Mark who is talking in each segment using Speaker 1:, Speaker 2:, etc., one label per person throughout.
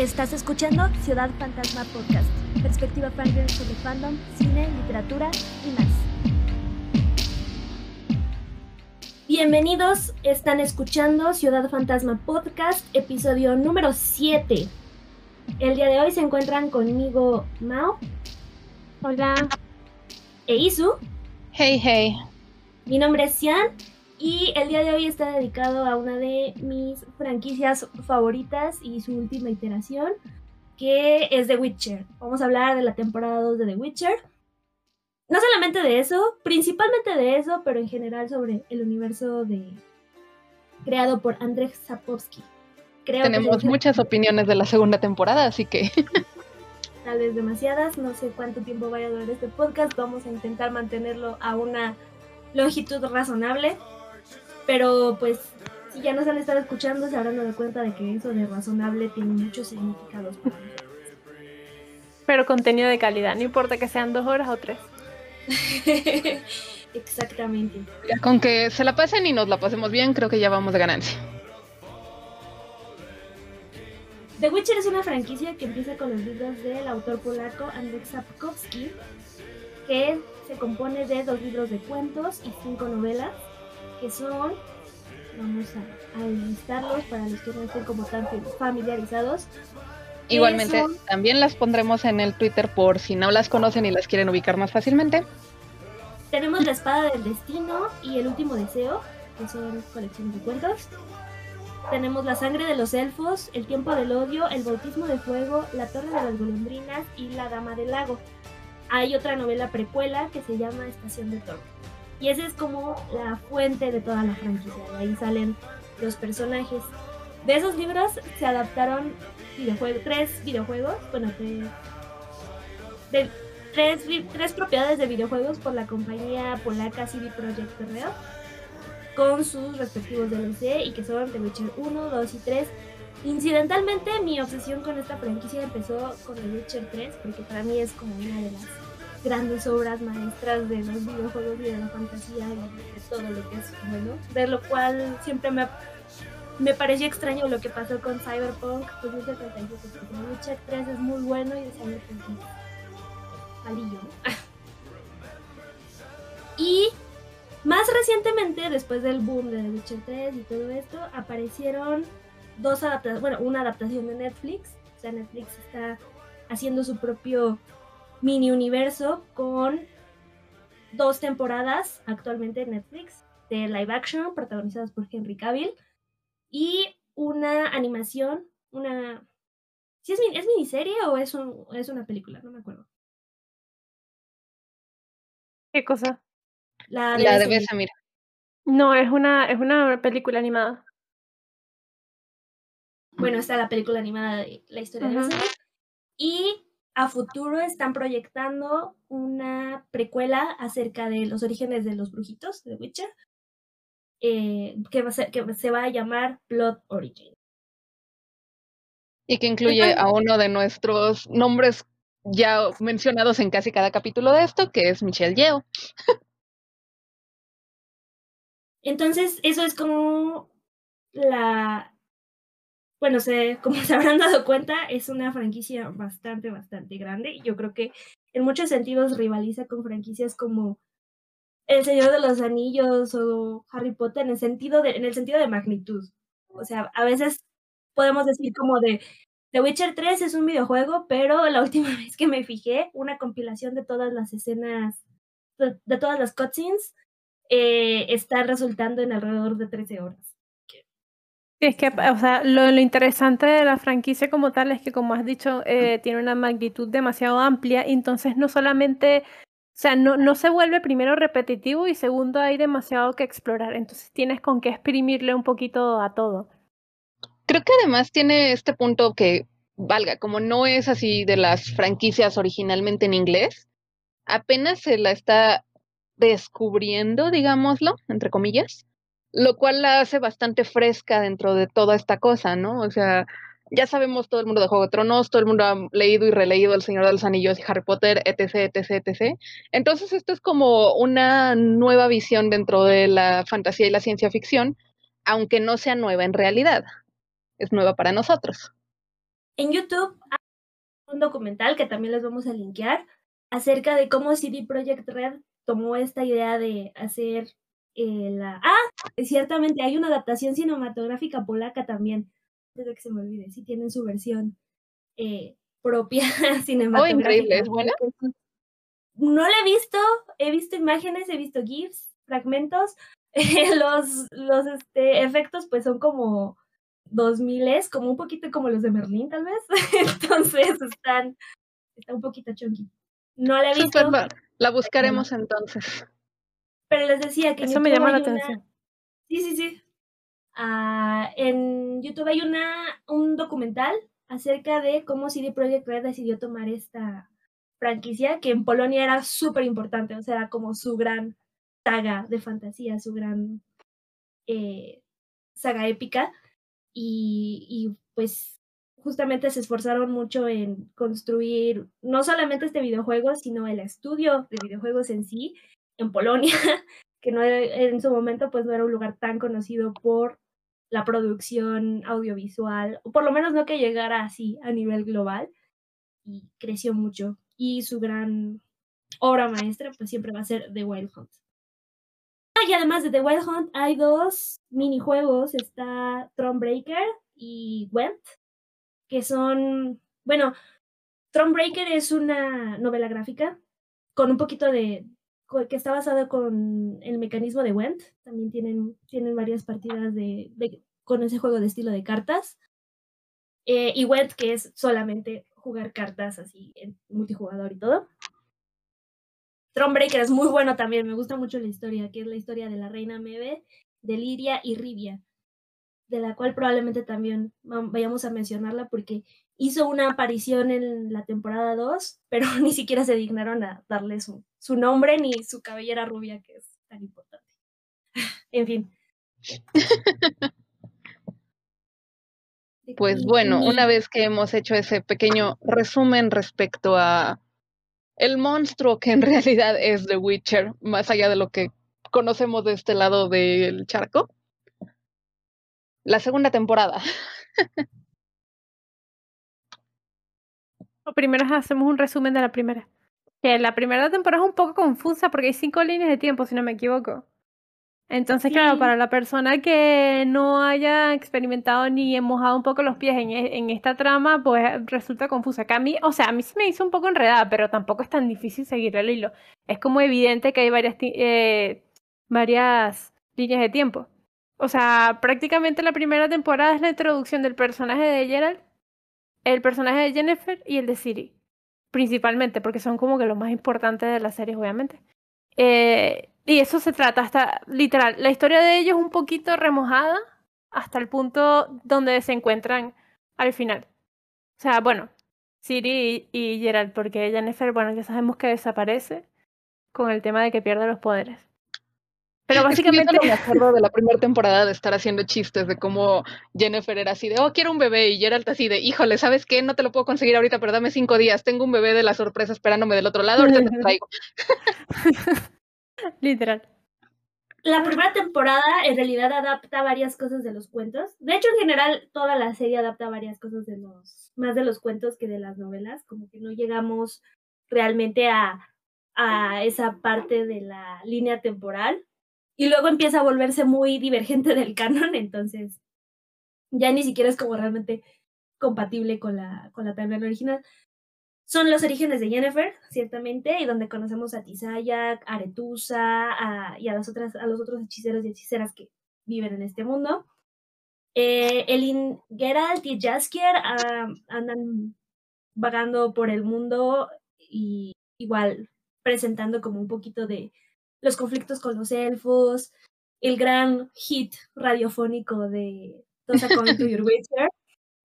Speaker 1: Estás escuchando Ciudad Fantasma Podcast, perspectiva fangirl sobre fandom, cine, literatura y más. Bienvenidos, están escuchando Ciudad Fantasma Podcast, episodio número 7. El día de hoy se encuentran conmigo Mao.
Speaker 2: Hola.
Speaker 1: E Isu.
Speaker 3: Hey, hey.
Speaker 1: Mi nombre es Cian y el día de hoy está dedicado a una de mis franquicias favoritas y su última iteración, que es The Witcher. Vamos a hablar de la temporada 2 de The Witcher. No solamente de eso, principalmente de eso, pero en general sobre el universo de creado por Andrzej Sapkowski.
Speaker 3: Tenemos muchas opiniones de la segunda temporada, así que
Speaker 1: tal vez demasiadas, no sé cuánto tiempo vaya a durar este podcast, vamos a intentar mantenerlo a una longitud razonable. Pero pues si ya nos han estado escuchando se habrán dado cuenta de que eso de razonable tiene muchos significados
Speaker 2: Pero contenido de calidad, no importa que sean dos horas o tres.
Speaker 1: Exactamente.
Speaker 3: Con que se la pasen y nos la pasemos bien, creo que ya vamos de ganancia.
Speaker 1: The Witcher es una franquicia que empieza con los libros del autor polaco Andrzej Sapkowski, que se compone de dos libros de cuentos y cinco novelas que son, vamos a, listarlos para los que no estén como tan familiarizados.
Speaker 3: Igualmente, también las pondremos en el Twitter por si no las conocen y las quieren ubicar más fácilmente.
Speaker 1: Tenemos La Espada del Destino y El Último Deseo, que son colecciones de cuentos. Tenemos La Sangre de los Elfos, El Tiempo del Odio, El Bautismo de Fuego, La Torre de las Golondrinas y La Dama del Lago. Hay otra novela precuela que se llama Estación de Torre. Y esa es como la fuente de toda la franquicia. De ahí salen los personajes. De esos libros se adaptaron tres videojuegos, bueno, de, tres, tres, propiedades de videojuegos por la compañía polaca CD Projekt Red con sus respectivos DLC y que son The Witcher 1, 2 y 3. Incidentalmente mi obsesión con esta franquicia empezó con The Witcher 3 porque para mí es como una de las grandes obras maestras de los videojuegos y de la fantasía y de todo lo que es bueno. De lo cual siempre me, me pareció extraño lo que pasó con Cyberpunk 2077, porque Witcher 3 es muy bueno y Cyberpunk palillo. y más recientemente, después del boom de The Witcher 3 y todo esto, aparecieron dos adaptaciones, bueno, una adaptación de Netflix. O sea, Netflix está haciendo su propio mini universo con dos temporadas actualmente en Netflix de live action protagonizadas por Henry Cavill y una animación, una... ¿Sí es, es miniserie o es, un, es una película? No me acuerdo.
Speaker 2: ¿Qué cosa?
Speaker 3: La de, La mira.
Speaker 2: No, es una, es una película animada.
Speaker 1: Bueno, está la película animada de la historia de Bésame. Y a futuro están proyectando una precuela acerca de los orígenes de los brujitos de Witcher, eh, que, va a ser, que se va a llamar Blood Origin.
Speaker 3: Y que incluye a uno de nuestros nombres ya mencionados en casi cada capítulo de esto, que es Michelle Yeo.
Speaker 1: Entonces, eso es como la, bueno, se, como se habrán dado cuenta, es una franquicia bastante, bastante grande. Yo creo que en muchos sentidos rivaliza con franquicias como El Señor de los Anillos o Harry Potter en el sentido de, en el sentido de magnitud. O sea, a veces podemos decir como de The Witcher 3 es un videojuego, pero la última vez que me fijé, una compilación de todas las escenas, de, todas las cutscenes, eh, está resultando en alrededor de 13 horas.
Speaker 2: Es que, o sea, lo, interesante de la franquicia como tal es que, como has dicho, eh, tiene una magnitud demasiado amplia, entonces no solamente, o sea, no, no se vuelve primero repetitivo y segundo hay demasiado que explorar, entonces tienes con qué exprimirle un poquito a todo.
Speaker 3: Creo que además tiene este punto que, valga, como no es así de las franquicias originalmente en inglés, apenas se la está descubriendo, digámoslo, entre comillas lo cual la hace bastante fresca dentro de toda esta cosa, ¿no? O sea, ya sabemos todo el mundo de Juego de Tronos, todo el mundo ha leído y releído El Señor de los Anillos y Harry Potter, etc., etc., etc. Entonces, esto es como una nueva visión dentro de la fantasía y la ciencia ficción, aunque no sea nueva en realidad. Es nueva para nosotros.
Speaker 1: En YouTube hay un documental que también les vamos a linkear acerca de cómo CD Projekt Red tomó esta idea de hacer eh, la... Ah, ciertamente hay una adaptación cinematográfica polaca también. Desde que se me olvide, sí tienen su versión eh, propia cinematográfica.
Speaker 3: Oh, increíble, ¿es buena?
Speaker 1: No la he visto, he visto imágenes, he visto GIFs, fragmentos. los los este, efectos pues son como 2000 es como un poquito como los de Merlín tal vez. Entonces están, está un poquito chunky. No la he visto.
Speaker 3: La buscaremos entonces.
Speaker 1: Pero les decía que
Speaker 2: eso me llama la atención.
Speaker 1: Sí, sí, sí. Ah, en YouTube hay una un documental acerca de cómo CD Projekt Red decidió tomar esta franquicia que en Polonia era súper importante, o sea, era como su gran saga de fantasía, su gran eh, saga épica. Y, y pues justamente se esforzaron mucho en construir no solamente este videojuego, sino el estudio de videojuegos en sí, en Polonia, que no en su momento pues no era un lugar tan conocido por la producción audiovisual, o por lo menos no que llegara así a nivel global, y creció mucho. Y su gran obra maestra pues siempre va a ser The Wild Hunt. Ah, y además de The Wild Hunt hay dos minijuegos, está Thronebreaker y Went, que son, bueno, Thronebreaker es una novela gráfica con un poquito de, que está basado con el mecanismo de Went. También tienen, tienen varias partidas de, con ese juego de estilo de cartas. Eh, y Went, que es solamente jugar cartas así en multijugador y todo. Thronebreaker es muy bueno también, me gusta mucho la historia, que es la historia de la reina Mebe, de Liria y Rivia, de la cual probablemente también vayamos a mencionarla porque hizo una aparición en la temporada 2, pero ni siquiera se dignaron a darle su, su nombre ni su cabellera rubia, que es tan importante. en fin.
Speaker 3: Pues bueno, una vez que hemos hecho ese pequeño resumen respecto a el monstruo que en realidad es The Witcher, más allá de lo que conocemos de este lado del charco, la segunda temporada.
Speaker 2: O primero hacemos un resumen de la primera. Que la primera temporada es un poco confusa porque hay cinco líneas de tiempo, si no me equivoco. Entonces, claro, para la persona que no haya experimentado ni mojado un poco los pies en, e, en, esta trama, pues resulta confusa. Que a mí, o sea, a mí me hizo un poco enredada, pero tampoco es tan difícil seguir el hilo. Es como evidente que hay varias, eh, varias líneas de tiempo. O sea, prácticamente la primera temporada es la introducción del personaje de Gerald, el personaje de Jennifer y el de Siri. Principalmente, porque son como que los más importantes de la serie, obviamente. Eh, y eso se trata hasta, literal, la historia de ellos un poquito remojada hasta el punto donde se encuentran al final. O sea, bueno, Siri y, y Gerald, porque Jennifer, bueno, ya sabemos que desaparece con el tema de que pierde los poderes. Pero básicamente.
Speaker 3: me acuerdo de la primera temporada de estar haciendo chistes de cómo Jennifer era así de, oh, quiero un bebé. Y Geralt así de, híjole, ¿sabes qué? No te lo puedo conseguir ahorita, pero dame cinco días. Tengo un bebé de la sorpresa esperándome del otro lado. Ahorita te traigo.
Speaker 2: Literal.
Speaker 1: La primera temporada en realidad adapta varias cosas de los cuentos. De hecho, en general, toda la serie adapta varias cosas de los, más de los cuentos que de las novelas. Como que no llegamos realmente a, a esa parte de la línea temporal y luego empieza a volverse muy divergente del canon, entonces ya ni siquiera es como realmente compatible con la, con la original. Son los orígenes de Jennifer, ciertamente, y donde conocemos a Tisaya, a Aretusa y a, las otras, a los otros hechiceros y hechiceras que viven en este mundo. Eh, Elin Geralt y Jaskier andan vagando por el mundo y igual presentando como un poquito de los conflictos con los elfos, el gran hit radiofónico de Tosa Coin to Your Witcher.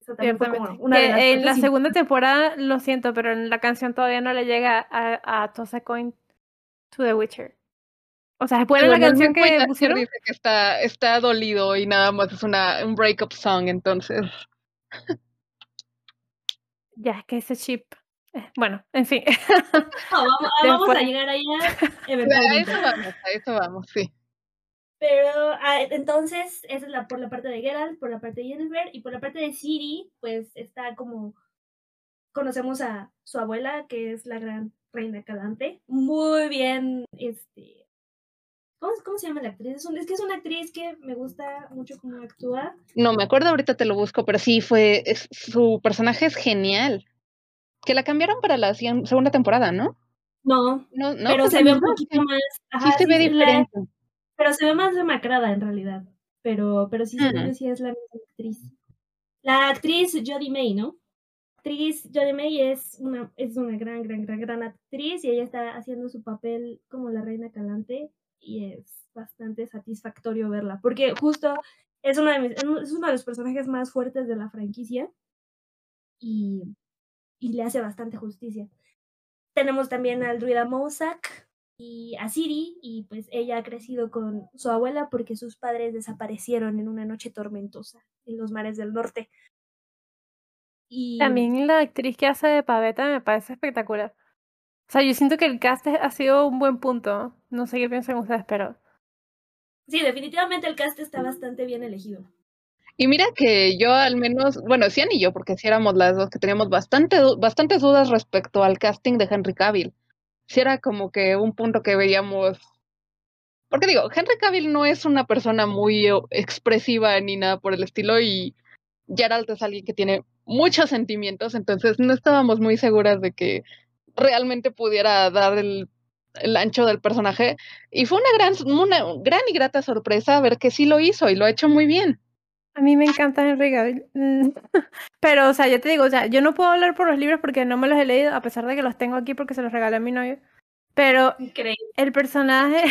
Speaker 2: en la segunda temporada, lo siento, pero en la canción todavía no le llega a, a Tosa Coin to the Witcher. O sea, después de la canción que pusieron.
Speaker 3: Dice que está, está dolido y nada más es una, un breakup song, entonces.
Speaker 2: ya, es que ese chip bueno, en fin.
Speaker 1: vamos, a llegar allá.
Speaker 3: A eso vamos, a eso vamos, sí.
Speaker 1: Pero ah, entonces, esa es la, por la parte de Geralt, por la parte de Jennifer, y por la parte de Siri, pues está como conocemos a su abuela, que es la gran reina Calante. Muy bien, este. ¿Cómo, cómo se llama la actriz? Es, un- es que es una actriz que me gusta mucho cómo actúa.
Speaker 3: No me acuerdo, ahorita te lo busco, pero sí fue. es- su personaje es genial. Que la cambiaron para la segunda temporada, ¿no?
Speaker 1: No,
Speaker 3: No, no
Speaker 1: pero
Speaker 3: pues
Speaker 1: se ve un poquito más.
Speaker 3: Sí
Speaker 1: ajá,
Speaker 3: se ve
Speaker 1: la-
Speaker 3: diferente.
Speaker 1: pero se ve más demacrada en realidad. Pero, pero sí, yo, sí es la misma actriz. La actriz Jodie May, ¿no? actriz Jodie May es una, es una gran, gran, gran, gran actriz y ella está haciendo su papel como la reina calante y es bastante satisfactorio verla porque justo es, una de mis- es uno de los personajes más fuertes de la franquicia y, y le hace bastante justicia. Tenemos también al druida Mousak y a Siri y pues ella ha crecido con su abuela porque sus padres desaparecieron en una noche tormentosa en los mares del norte. Y
Speaker 2: También la actriz que hace de Paveta me parece espectacular. O sea, yo siento que el cast ha sido un buen punto. No sé qué piensan ustedes, pero
Speaker 1: Sí, definitivamente el cast está bastante bien elegido.
Speaker 3: Y mira que yo al menos, bueno, Cian y yo, porque sí éramos las dos que teníamos bastante, bastantes dudas respecto al casting de Henry Cavill. Sí era como que un punto que veíamos. Porque digo, Henry Cavill no es una persona muy expresiva ni nada por el estilo y Geralt es alguien que tiene muchos sentimientos, entonces no estábamos muy seguras de que realmente pudiera dar el, el ancho del personaje. Y fue una gran, una gran y grata sorpresa ver que sí lo hizo y lo ha hecho muy bien.
Speaker 2: A mí me encanta Henry Cavill. Mm, Pero, o sea, yo te digo, o sea, yo no puedo hablar por los libros porque no me los he leído, a pesar de que los tengo aquí porque se los regalé a mi novio. Pero
Speaker 1: Increíble.
Speaker 2: el personaje.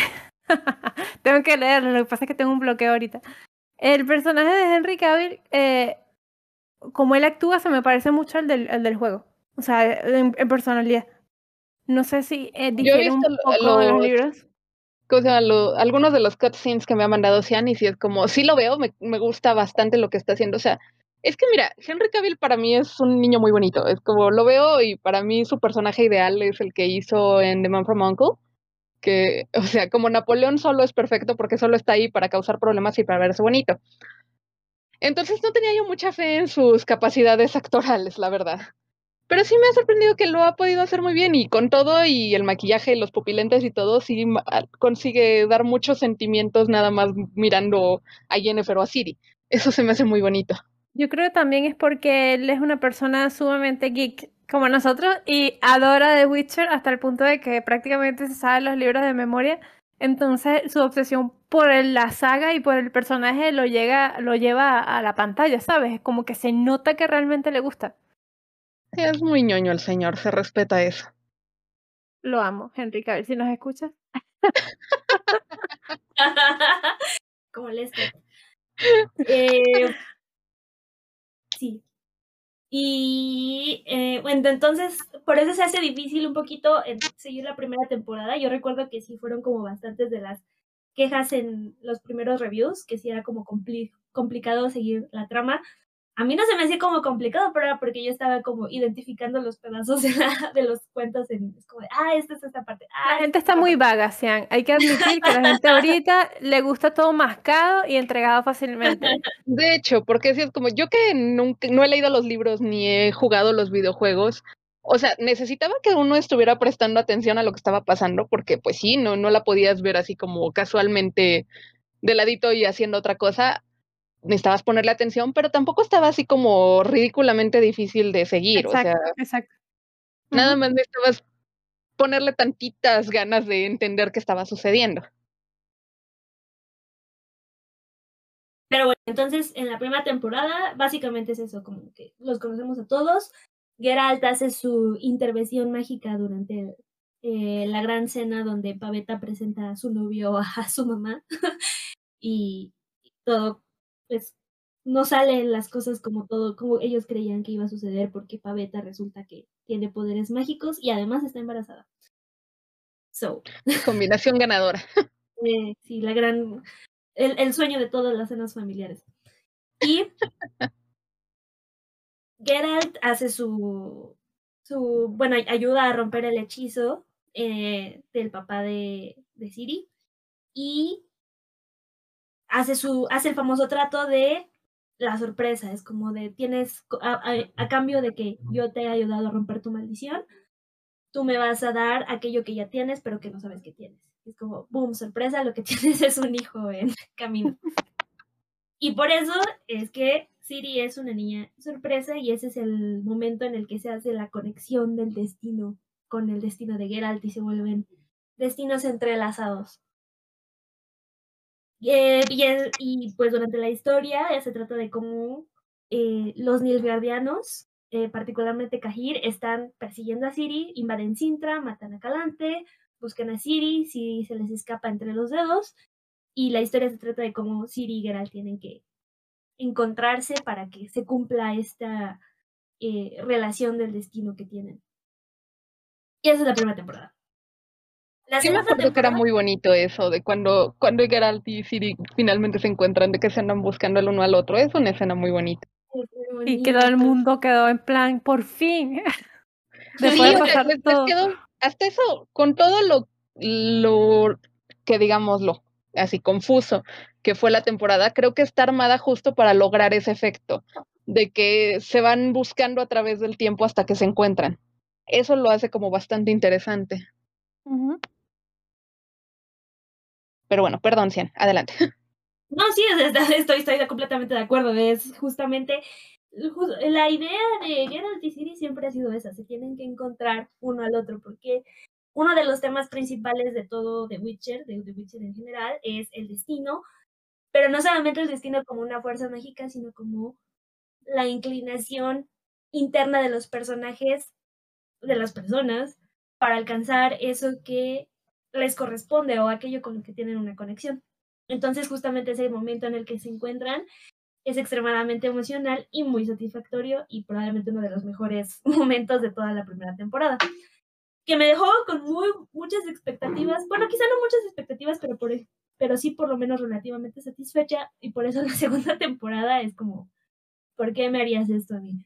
Speaker 2: tengo que leerlo, lo que pasa es que tengo un bloqueo ahorita. El personaje de Henry Cavill, eh, como él actúa, se me parece mucho al del, al del juego. O sea, en, en personalidad. No sé si eh, difiere un
Speaker 3: lo-
Speaker 2: poco de los- libros.
Speaker 3: O sea, lo- algunos de los cutscenes que me ha mandado Cian y si es como, sí lo veo, me, me gusta bastante lo que está haciendo. O sea, es que mira, Henry Cavill para mí es un niño muy bonito. Es como lo veo y para mí su personaje ideal es el que hizo en The Man from Uncle. Que, o sea, como Napoleón solo es perfecto porque solo está ahí para causar problemas y para verse bonito. Entonces no tenía yo mucha fe en sus capacidades actorales, la verdad. Pero sí me ha sorprendido que lo ha podido hacer muy bien y con todo y el maquillaje, los pupilentes y todo, sí ah, consigue dar muchos sentimientos nada más mirando a Jennifer o a. Eso se me hace muy bonito.
Speaker 2: Yo creo que también es porque él es una persona sumamente geek como nosotros y adora The Witcher hasta el punto de que prácticamente se sabe los libros de memoria. Entonces su obsesión por la saga y por el personaje lo llega, lo lleva a la pantalla, ¿sabes? Es como que se nota que realmente le gusta.
Speaker 3: Es muy ñoño el señor, se respeta eso.
Speaker 2: Lo amo, Henry Cavill, si nos escuchas.
Speaker 1: Como Lester. Eh, sí. Y eh, bueno, entonces, por eso se hace difícil un poquito en seguir la primera temporada. Yo recuerdo que sí fueron como bastantes de las quejas en los primeros reviews, que sí era como compli- complicado seguir la trama. A mí no se me hacía como complicado, pero era porque yo estaba como identificando los pedazos de, la- de los cuentos en, es como de, ah, esta es esta parte. Ah,
Speaker 2: La
Speaker 1: esta
Speaker 2: gente
Speaker 1: es
Speaker 2: está muy vaga, Sean. Hay que admitir que la gente ahorita le gusta todo mascado y entregado fácilmente.
Speaker 3: De hecho, porque si es como yo que nunca, no he leído los libros ni he jugado los videojuegos, o sea, necesitaba que uno estuviera prestando atención a lo que estaba pasando, porque pues sí, no, no la podías ver así como casualmente de ladito y haciendo otra cosa. Necesitabas ponerle atención, pero tampoco estaba así como ridículamente difícil de seguir.
Speaker 2: Exacto,
Speaker 3: o sea,
Speaker 2: exacto.
Speaker 3: nada más necesitabas ponerle tantitas ganas de entender qué estaba sucediendo.
Speaker 1: Pero bueno, entonces en la primera temporada básicamente es eso, como que los conocemos a todos. Geralt hace su intervención mágica durante eh, la gran cena donde Pavetta presenta a su novio a su mamá y todo, pues no salen las cosas como todo, como ellos creían que iba a suceder porque Pavetta resulta que tiene poderes mágicos y además está embarazada. So,
Speaker 3: Combinación ganadora.
Speaker 1: eh, sí, la gran. El, el sueño de todas las cenas familiares. Y. Geralt hace su. su bueno, ay- ayuda a romper el hechizo eh, del papá de, de Siri. Y. Hace, su, hace el famoso trato de la sorpresa, es como de tienes, a, cambio de que yo te he ayudado a romper tu maldición, tú me vas a dar aquello que ya tienes, pero que no sabes que tienes. Es como, boom, sorpresa, lo que tienes es un hijo en camino. Y por eso es que Siri es una niña sorpresa y ese es el momento en el que se hace la conexión del destino con el destino de Geralt y se vuelven destinos entrelazados. Eh, y, pues durante la historia se trata de cómo eh, los Nilfgaardianos, eh, particularmente Cahir, están persiguiendo a Siri, invaden Sintra, matan a Calante, buscan a Siri, Siri se les escapa entre los dedos, y la historia se trata de cómo Siri y Geralt tienen que encontrarse para que se cumpla esta relación del destino que tienen. Y esa es la primera temporada.
Speaker 3: La sí me acuerdo que era muy bonito eso, de cuando, cuando Geralt y Siri finalmente se encuentran, de que se andan buscando el uno al otro. Es una escena muy bonita.
Speaker 2: Y que todo el mundo quedó en plan, por fin.
Speaker 3: Después de pasar todo. hasta eso, con todo lo, lo que digámoslo, así confuso, que fue la temporada, creo que está armada justo para lograr ese efecto, de que se van buscando a través del tiempo hasta que se encuentran. Eso lo hace como bastante interesante. Pero bueno, perdón, Cian, adelante.
Speaker 1: No, sí, estoy, estoy completamente de acuerdo. Es justamente la idea de Geralt y siempre ha sido esa, se tienen que encontrar uno al otro, porque uno de los temas principales de todo The Witcher, de The Witcher en general, es el destino, pero no solamente el destino como una fuerza mágica, sino como la inclinación interna de los personajes, de las personas, para alcanzar eso que les corresponde o aquello con lo que tienen una conexión. Entonces, justamente ese momento en el que se encuentran es extremadamente emocional y muy satisfactorio y probablemente uno de los mejores momentos de toda la primera temporada. Que me dejó con muy, muchas expectativas, bueno, quizá no muchas expectativas, pero, por, pero sí por lo menos relativamente satisfecha y por eso la segunda temporada es como, ¿por qué me harías esto a mí?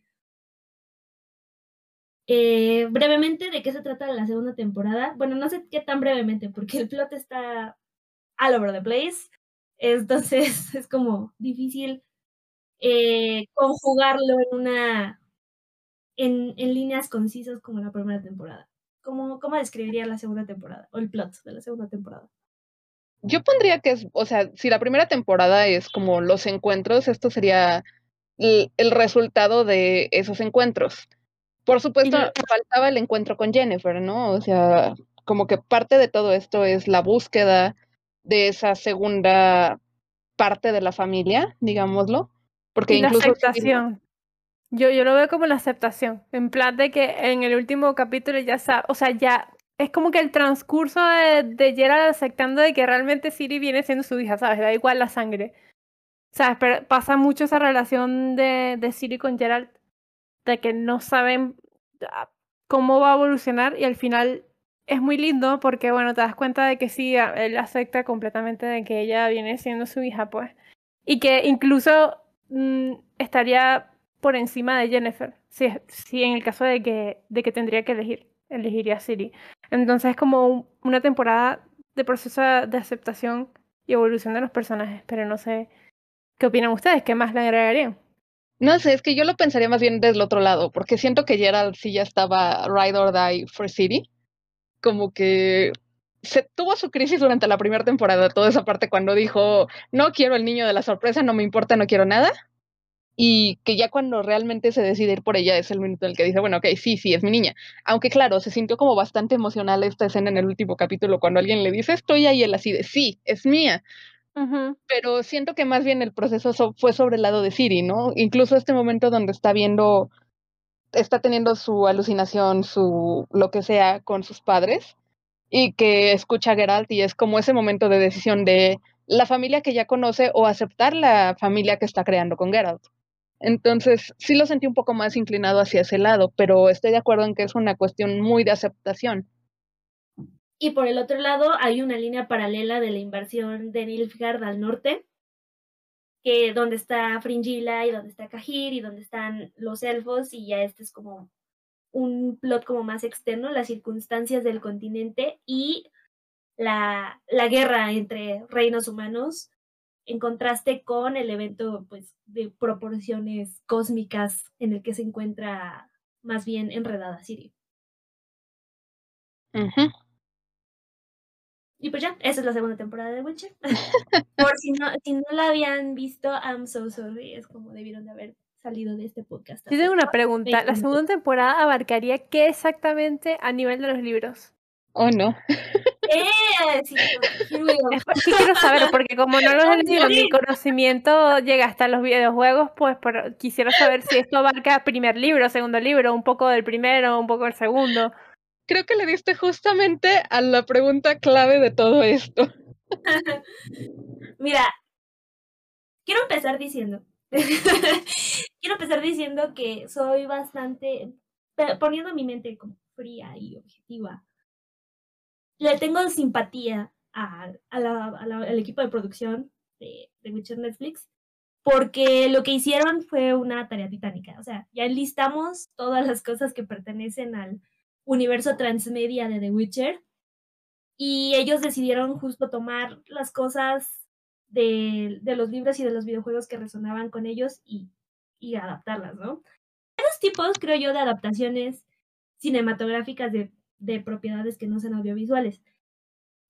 Speaker 1: Eh, brevemente, ¿de qué se trata la segunda temporada? Bueno, no sé qué tan brevemente, porque el plot está all over the place. Entonces es como difícil eh, conjugarlo en una. En, en, líneas concisas como la primera temporada. ¿Cómo, ¿Cómo describiría la segunda temporada? O el plot de la segunda temporada.
Speaker 3: Yo pondría que es, o sea, si la primera temporada es como los encuentros, esto sería el resultado de esos encuentros por supuesto, faltaba el encuentro con Jennifer, ¿no? O sea, como que parte de todo esto es la búsqueda de esa segunda parte de la familia, digámoslo. Porque
Speaker 2: y incluso. La aceptación. Yo, yo lo veo como la aceptación. En plan de que en el último capítulo ya sabe, o sea, ya es como que el transcurso de, de Gerald aceptando de que realmente Siri viene siendo su hija, ¿sabes? Da igual la sangre. O sea, pasa mucho esa relación de, de Siri con Gerald de que no saben ah, cómo va a evolucionar y al final es muy lindo porque, bueno, te das cuenta de que sí, él acepta completamente de que ella viene siendo su hija, pues. Y que incluso mm, estaría por encima de Jennifer, si, si en el caso de que, de que tendría que elegir, elegiría a Siri. Entonces es como una temporada de proceso de aceptación y evolución de los personajes, pero no sé qué opinan ustedes, qué más le agregarían.
Speaker 3: No sé, es que yo lo pensaría más bien desde el otro lado, porque siento que Gerald sí ya estaba ride or die for City. Como que se tuvo su crisis durante la primera temporada, toda esa parte cuando dijo, no quiero el niño de la sorpresa, no me importa, no quiero nada. Y que ya cuando realmente se decide ir por ella es el minuto en el que dice, bueno, ok, sí, sí, es mi niña. Aunque claro, se sintió como bastante emocional esta escena en el último capítulo cuando alguien le dice, estoy ahí, él así de, sí, es mía. Pero siento que más bien el proceso fue sobre el lado de Siri, ¿no? Incluso este momento donde está viendo, está teniendo su alucinación, su lo que sea con sus padres y que escucha a Geralt y es como ese momento de decisión de la familia que ya conoce o aceptar la familia que está creando con Geralt. Entonces, sí lo sentí un poco más inclinado hacia ese lado, pero estoy de acuerdo en que es una cuestión muy de aceptación.
Speaker 1: Y por el otro lado hay una línea paralela de la invasión de Nilfgaard al norte, que donde está Fringilla y donde está Cahir y donde están los elfos y ya este es como un plot como más externo, las circunstancias del continente y la, la guerra entre reinos humanos en contraste con el evento pues de proporciones cósmicas en el que se encuentra más bien enredada Siri. Y pues ya, esa es la segunda temporada de Witcher. Por si no, si no la habían visto, I'm so sorry. Es como debieron de haber salido de este podcast.
Speaker 2: Yo tengo una pregunta. ¿La segunda temporada abarcaría qué exactamente a nivel de los libros?
Speaker 3: Oh, no.
Speaker 1: Eh, sí,
Speaker 2: sí, quiero saber, porque como no lo he leído, mi conocimiento llega hasta los videojuegos, pues quisiera saber si esto abarca primer libro, segundo libro, un poco del primero, un poco del segundo.
Speaker 3: Creo que le diste justamente a la pregunta clave de todo esto.
Speaker 1: Mira, quiero empezar diciendo, quiero empezar diciendo que soy bastante, poniendo mi mente como fría y objetiva, le tengo simpatía a, al equipo de producción de, de Witcher Netflix, porque lo que hicieron fue una tarea titánica. O sea, ya enlistamos todas las cosas que pertenecen al universo transmedia de The Witcher y ellos decidieron justo tomar las cosas de, de los libros y de los videojuegos que resonaban con ellos y, y adaptarlas, ¿no? Hay dos tipos, creo yo, de adaptaciones cinematográficas de de propiedades que no sean audiovisuales.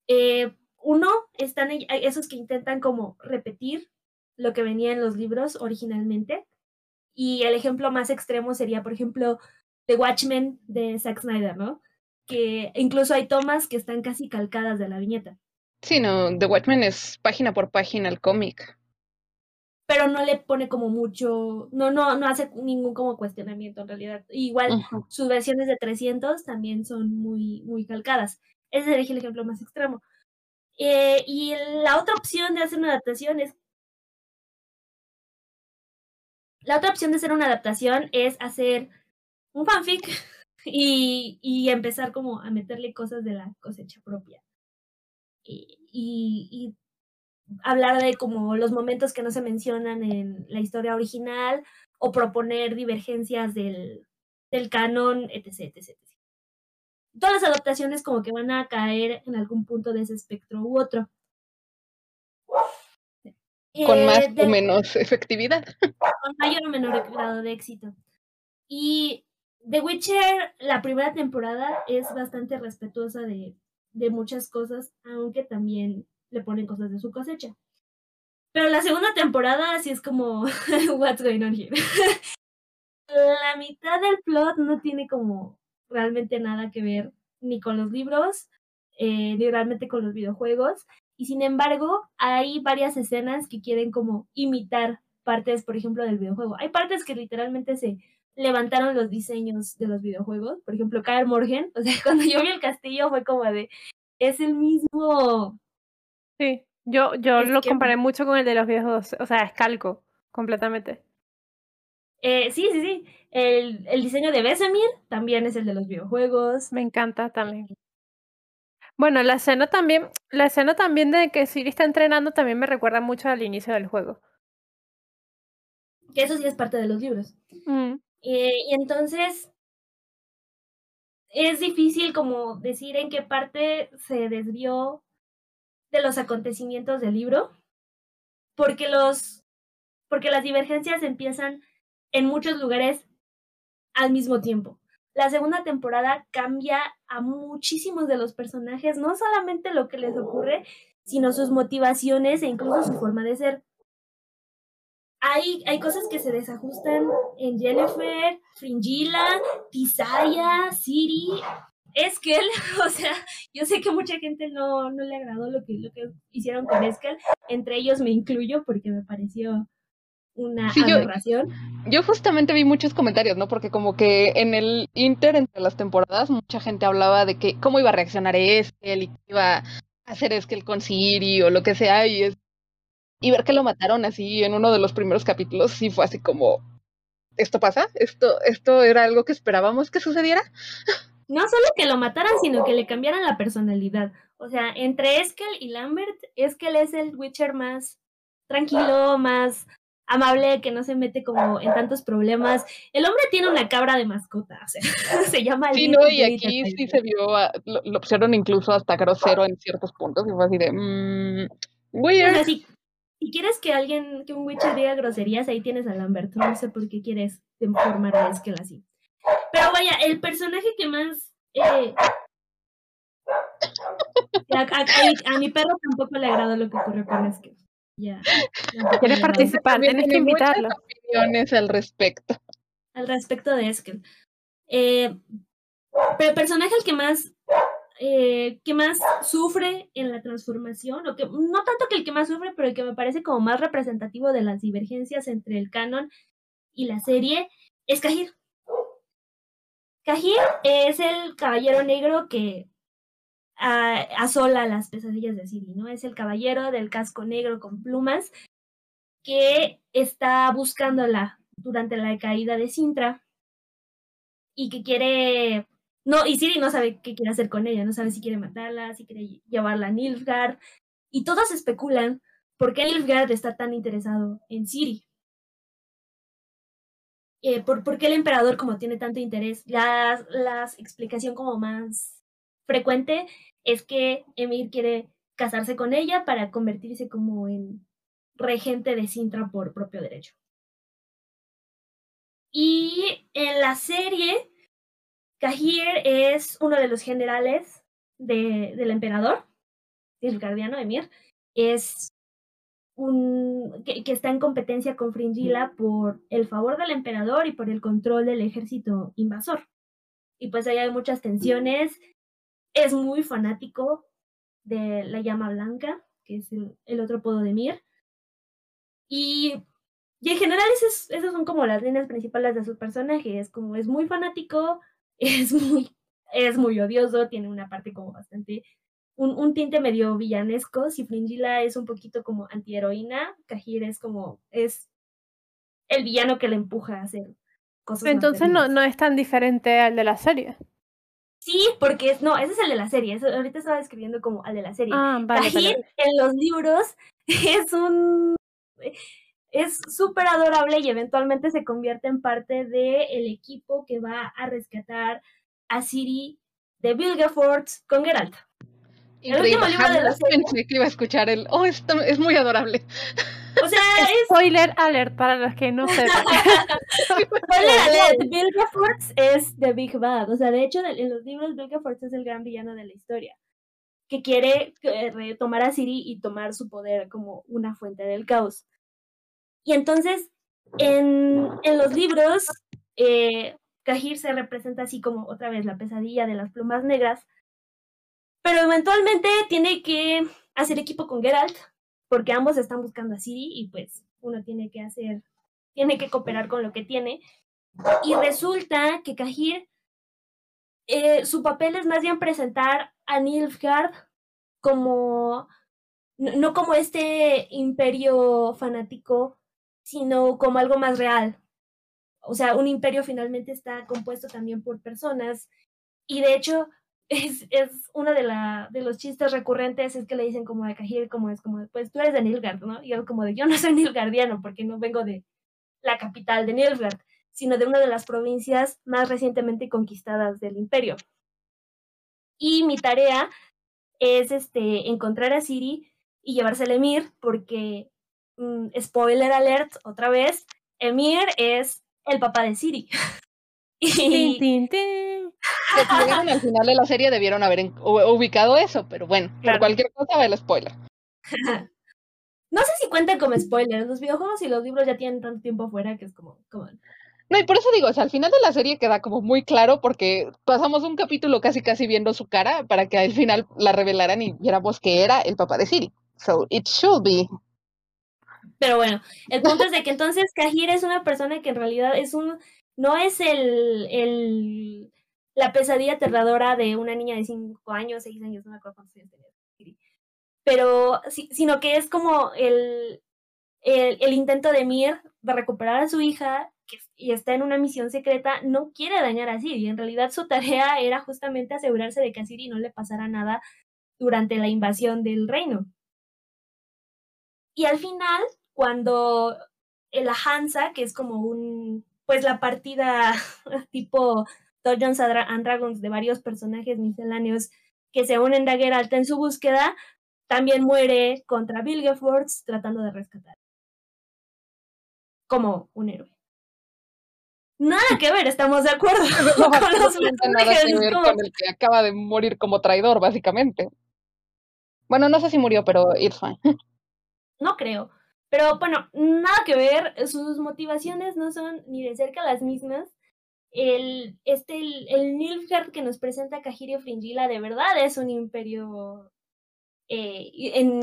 Speaker 1: Eh, uno, están esos que intentan como repetir lo que venía en los libros originalmente. Y el ejemplo más extremo sería, por ejemplo, The Watchmen de Zack Snyder, ¿no? Que incluso hay tomas que están casi calcadas de la viñeta.
Speaker 3: Sí, no, The Watchmen es página por página el cómic
Speaker 1: pero no le pone como mucho, no, no, no hace ningún como cuestionamiento en realidad. Igual sus versiones de 300 también son muy, muy calcadas. Ese es el ejemplo más extremo. Eh, y la otra opción de hacer una adaptación es... La otra opción de hacer una adaptación es hacer un fanfic y, y empezar como a meterle cosas de la cosecha propia. Y, y, y hablar de como los momentos que no se mencionan en la historia original o proponer divergencias del, del canon, etc, etc, Todas las adaptaciones como que van a caer en algún punto de ese espectro u otro.
Speaker 3: Con más eh, o menos efectividad.
Speaker 1: Con mayor o menor grado de éxito. Y The Witcher, la primera temporada es bastante respetuosa de, de muchas cosas, aunque también le ponen cosas de su cosecha. Pero la segunda temporada sí es como, what's going on here? la mitad del plot no tiene como realmente nada que ver ni con los libros, eh, ni realmente con los videojuegos. Y sin embargo, hay varias escenas que quieren como imitar partes, por ejemplo, del videojuego. Hay partes que literalmente se levantaron los diseños de los videojuegos. Por ejemplo, Kaer Morgen, o sea, cuando yo vi el castillo fue como de, es el mismo
Speaker 2: Sí, yo, yo lo comparé mucho con el de los viejos, o sea, es calco, completamente.
Speaker 1: Eh, sí, sí, sí. El, el diseño de Besemir también es el de los videojuegos.
Speaker 2: Me encanta también. Bueno, la escena también, la escena también de que Siri está entrenando también me recuerda mucho al inicio del juego.
Speaker 1: Que eso sí es parte de los libros.
Speaker 2: Mm.
Speaker 1: Eh, y entonces es difícil como decir en qué parte se desvió de los acontecimientos del libro, porque los porque las divergencias empiezan en muchos lugares al mismo tiempo. La segunda temporada cambia a muchísimos de los personajes, no solamente lo que les ocurre, sino sus motivaciones e incluso su forma de ser. Hay, hay cosas que se desajustan en Jennifer, Fringilla, Tisaya, Siri, Eskel, o sea, yo sé que mucha gente no, no le agradó lo que, lo que hicieron con Eskel, entre ellos me incluyo porque me pareció una aberración.
Speaker 3: Yo, justamente vi muchos comentarios, ¿no? Porque como que en el Inter, entre las temporadas, mucha gente hablaba de que cómo iba a reaccionar Eskel y qué iba a hacer Eskel con Siri o lo que sea, y, es, y ver que lo mataron así en uno de los primeros capítulos, sí fue así como, ¿esto pasa? ¿Esto, esto era algo que esperábamos que sucediera?
Speaker 1: no solo que lo mataran, sino que le cambiaran la personalidad. O sea, entre Eskel y Lambert, Eskel es el Witcher más tranquilo, más amable, que no se mete como en tantos problemas. El hombre tiene una cabra de mascota, o sea, se llama...
Speaker 3: Sí, no, y aquí sí se vio, lo, lo, incluso hasta grosero en ciertos puntos, y fue así de... Mmm, weird.
Speaker 1: Si quieres que alguien, que un Witcher diga groserías, ahí tienes a Lambert. No sé por qué quieres formar a Eskel así. Pero vaya, el personaje que más. Eh, a, mi perro tampoco le agradó lo que ocurrió con Eskel. Ya.
Speaker 2: Quiere participar, tienes que invitarlo.
Speaker 3: opiniones al respecto.
Speaker 1: Al respecto de Eskel. Eh, pero el personaje al que más eh, que más sufre en la transformación, o que no tanto que el que más sufre, pero el que me parece como más representativo de las divergencias entre el canon y la serie, es Kahir. Kahir es el caballero negro que uh, asola las pesadillas de Siri, ¿no? Es el caballero del casco negro con plumas que está buscándola durante la caída de Sintra y que quiere no, y Siri no sabe qué quiere hacer con ella, no sabe si quiere matarla, si quiere llevarla a Nilfgaard. Y todos especulan por qué Nilfgaard está tan interesado en Siri. Eh, por, qué el emperador como tiene tanto interés. La, la explicación como más frecuente es que Emir quiere casarse con ella para convertirse como en regente de Sintra por propio derecho. Y en la serie Cahir es uno de los generales de, del emperador, el guardiano Emir, es un que, está en competencia con Fringilla por el favor del emperador y por el control del ejército invasor. Y pues ahí hay muchas tensiones. Es muy fanático de la llama blanca, que es el, otro apodo de Emir. Y, y en general esas, esas son como las líneas principales de su personaje. Es como es muy fanático, es muy, es muy odioso, tiene una parte como bastante, un, un tinte medio villanesco. Si Fringilla es un poquito como antiheroína, Kahir es como, es el villano que le empuja a hacer cosas.
Speaker 2: Entonces no, no es tan diferente al de la serie.
Speaker 1: Sí, porque no, ese es el de la serie. ahorita estaba describiendo como al de la serie. Ah, en los libros es un es súper adorable y eventualmente se convierte en parte del el equipo que va a rescatar a Siri de Vilgefort con Geralt.
Speaker 3: El último libro de la serie. Pensé que iba a escuchar el. Oh, esto es muy adorable.
Speaker 2: O sea, es... Spoiler alert para los que no sepan.
Speaker 1: Spoiler alert. Vilgefort es The Big Bad. O sea, de hecho, en los libros, Vilgefort es el gran villano de la historia. Que quiere eh, retomar a Siri y tomar su poder como una fuente del caos. Y entonces, en, en los libros, eh, se representa así como otra vez la pesadilla de las plumas negras, pero eventualmente tiene que hacer equipo con Geralt, porque ambos están buscando a Siri y pues uno tiene que hacer, tiene que cooperar con lo que tiene. Y resulta que Cahir, eh, su papel es más bien presentar a Nilfgaard como, no como este imperio fanático sino como algo más real. O sea, un imperio finalmente está compuesto también por personas y de hecho es, es uno de, la, de los chistes recurrentes es que le dicen como de Cajir, como es como, pues tú eres de Nilgard, ¿no? Y yo como de, yo no soy nilgardiano porque no vengo de la capital de Nilgard, sino de una de las provincias más recientemente conquistadas del imperio. Y mi tarea es este, encontrar a Siri y llevársela a Emir porque Mm, spoiler alert, otra vez, Emir es el papá de Siri.
Speaker 3: y... al final de la serie debieron haber ubicado eso, pero bueno, por cualquier cosa va el spoiler.
Speaker 1: no sé si cuentan como spoiler, los videojuegos y los libros ya tienen tanto tiempo fuera que es como... como...
Speaker 3: No, y por eso digo, o sea, al final de la serie queda como muy claro porque pasamos un capítulo casi casi viendo su cara para que al final la revelaran y viéramos que era el papá de Siri. So it should be
Speaker 1: pero bueno, el punto es de que entonces Kahir es una persona que en realidad es un, no es el, el, la pesadilla aterradora de una niña de 5 años, 6 años, no me acuerdo cuántos años tenía. Pero, sino que es como el, el, el intento de Mir de recuperar a su hija que, y está en una misión secreta, no quiere dañar a Siri. En realidad su tarea era justamente asegurarse de que a Siri no le pasara nada durante la invasión del reino. Y al final, cuando la Hansa, que es como un, pues la partida tipo Dungeons and Dragons de varios personajes misceláneos que se unen a Geralt en su búsqueda, también muere contra Vilgefortz tratando de rescatar. Como un héroe. Nada que ver, estamos de acuerdo.
Speaker 3: No, con los nada que ver con el que acaba de morir como traidor, básicamente. Bueno, no sé si murió, pero it's fine.
Speaker 1: No creo. Pero bueno, nada que ver, sus motivaciones no son ni de cerca las mismas. El, este, el, el Nilfgaard que nos presenta Kajirio Fringilla de verdad es un imperio eh, en,